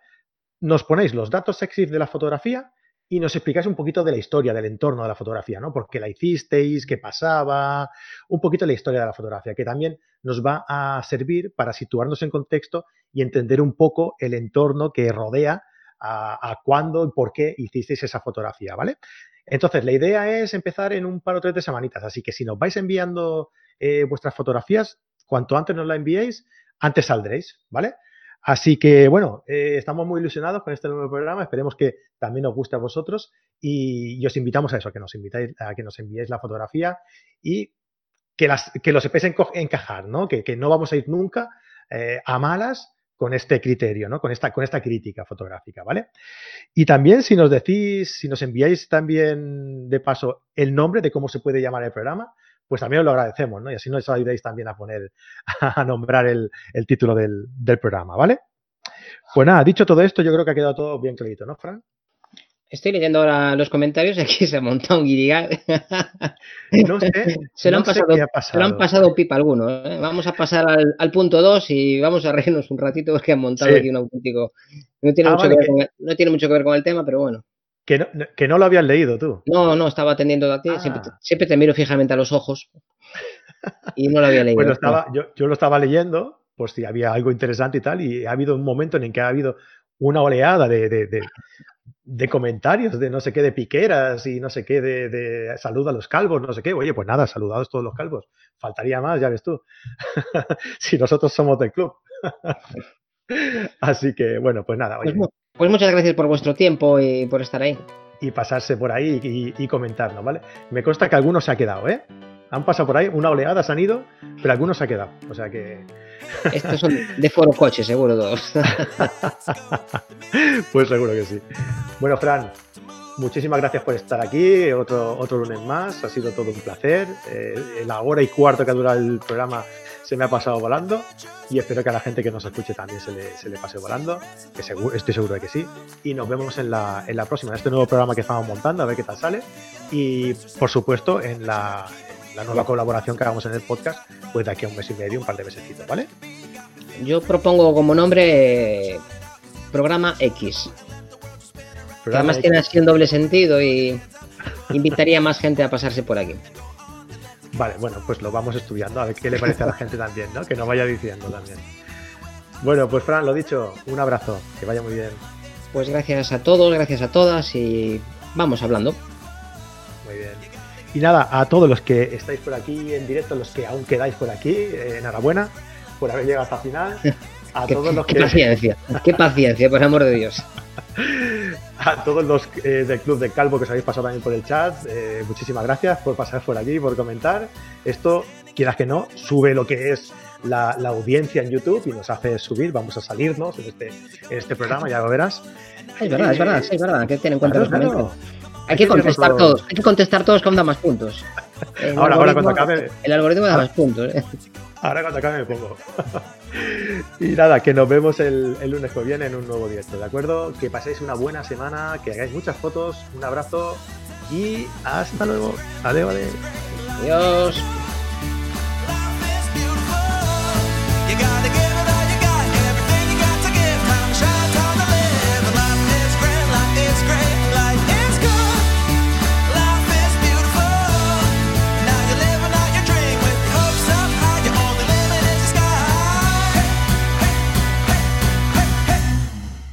A: Nos ponéis los datos sexy de la fotografía y nos explicáis un poquito de la historia, del entorno de la fotografía, ¿no? ¿Por qué la hicisteis? ¿Qué pasaba? Un poquito de la historia de la fotografía, que también nos va a servir para situarnos en contexto y entender un poco el entorno que rodea a, cuándo y por qué hicisteis esa fotografía, ¿vale? Entonces, la idea es empezar en un par o tres de semanitas, así que si nos vais enviando eh, vuestras fotografías, cuanto antes nos la enviéis, antes saldréis, ¿vale? Así que, bueno, eh, estamos muy ilusionados con este nuevo programa. Esperemos que también os guste a vosotros y, os invitamos a eso, a que nos invitáis, a que nos enviéis la fotografía y que, las, que lo sepáis encajar, ¿no? Que, que, no vamos a ir nunca eh, a malas con este criterio, ¿no? Con esta, con esta crítica fotográfica, ¿vale? Y también si nos decís, si nos enviáis también de paso el nombre de cómo se puede llamar el programa, pues también os lo agradecemos, ¿no? Y así nos ayudáis también a poner, a nombrar el, el título del, del, programa, ¿vale? Pues nada, dicho todo esto, yo creo que ha quedado todo bien clarito, ¿no, Fran?
B: Estoy leyendo ahora los comentarios, aquí se ha montado un guirigay.
A: No sé,
B: se, lo
A: no
B: han pasado,
A: sé qué ha pasado.
B: se lo han pasado pipa algunos. ¿eh? Vamos a pasar al, al punto 2 y vamos a reírnos un ratito porque han montado
A: Sí.
B: aquí un auténtico... No tiene,
A: Ah,
B: mucho
A: vale,
B: que ver
A: que-
B: con el, no tiene mucho que ver con el tema, pero bueno.
A: Que no, que no lo habías leído tú.
B: No, no, estaba atendiendo a ti.
A: Ah.
B: Siempre, te, siempre te miro fijamente a los ojos. Y no lo había leído.
A: Pues lo estaba, yo, yo lo estaba leyendo, por si había algo interesante y tal, y ha habido un momento en el que ha habido una oleada de, de, de, de comentarios de no sé qué, de piqueras y no sé qué, de, de salud a los calvos, no sé qué. Oye, pues nada, saludados todos los calvos. Faltaría más, ya ves tú. si nosotros somos del club. Así que, bueno, pues nada,
B: Pues, pues muchas gracias por vuestro tiempo y por estar ahí.
A: y pasarse por ahí y, y comentarnos, ¿vale? Me consta que algunos se ha quedado, ¿eh? Han pasado por ahí, una oleada se han ido, pero algunos se ha quedado. O sea que,
B: Estos son de foro coche, seguro todos.
A: pues seguro que sí. Bueno, Fran, muchísimas gracias por estar aquí. Otro, otro lunes más. Ha sido todo un placer. Eh, la hora y cuarto que ha durado el programa se me ha pasado volando. Y espero que a la gente que nos escuche también se le, se le pase volando. Que seguro, estoy seguro de que sí. Y nos vemos en la, en la próxima, en este nuevo programa que estamos montando, a ver qué tal sale. Y por supuesto, en la, en la nueva colaboración que hagamos en el podcast, pues de aquí a un mes y medio, un par de mesecitos, ¿vale?
B: Yo propongo como nombre Programa X. Que
A: Programa
B: además tiene así un doble sentido y invitaría a más gente a pasarse por aquí.
A: Vale, bueno, pues lo vamos estudiando, a ver qué le parece a la gente también, ¿no? Que nos vaya diciendo también. Bueno, pues Fran, lo dicho, un abrazo, que vaya muy bien,
B: Pues gracias a todos, gracias a todas y vamos hablando.
A: muy bien. Y nada, a todos los que estáis por aquí en directo, los que aún quedáis por aquí, eh, enhorabuena por haber llegado hasta el final. A
B: qué,
A: todos los
B: qué
A: que...
B: paciencia, qué paciencia, por amor de Dios.
A: A todos los eh, del Club de Calvo que os habéis pasado también por el chat, eh, muchísimas gracias por pasar por aquí, por comentar. Esto, quieras que no, sube lo que es la, la audiencia en YouTube y nos hace subir, vamos a salirnos en este, en este programa, ya lo verás.
B: Es verdad, es verdad, es verdad, hay que tener en cuenta
A: Claro,
B: los
A: claro.
B: Hay que contestar todos, hay que contestar todos aún da más puntos. El
A: Ahora, ahora cuando acabe,
B: El algoritmo da más puntos. ¿eh?
A: ahora cuando acabe me pongo. Y nada, que nos vemos el, el, lunes que viene en un nuevo directo, ¿de acuerdo? Que paséis una buena semana, que hagáis muchas fotos, un abrazo y hasta luego.
B: Adiós.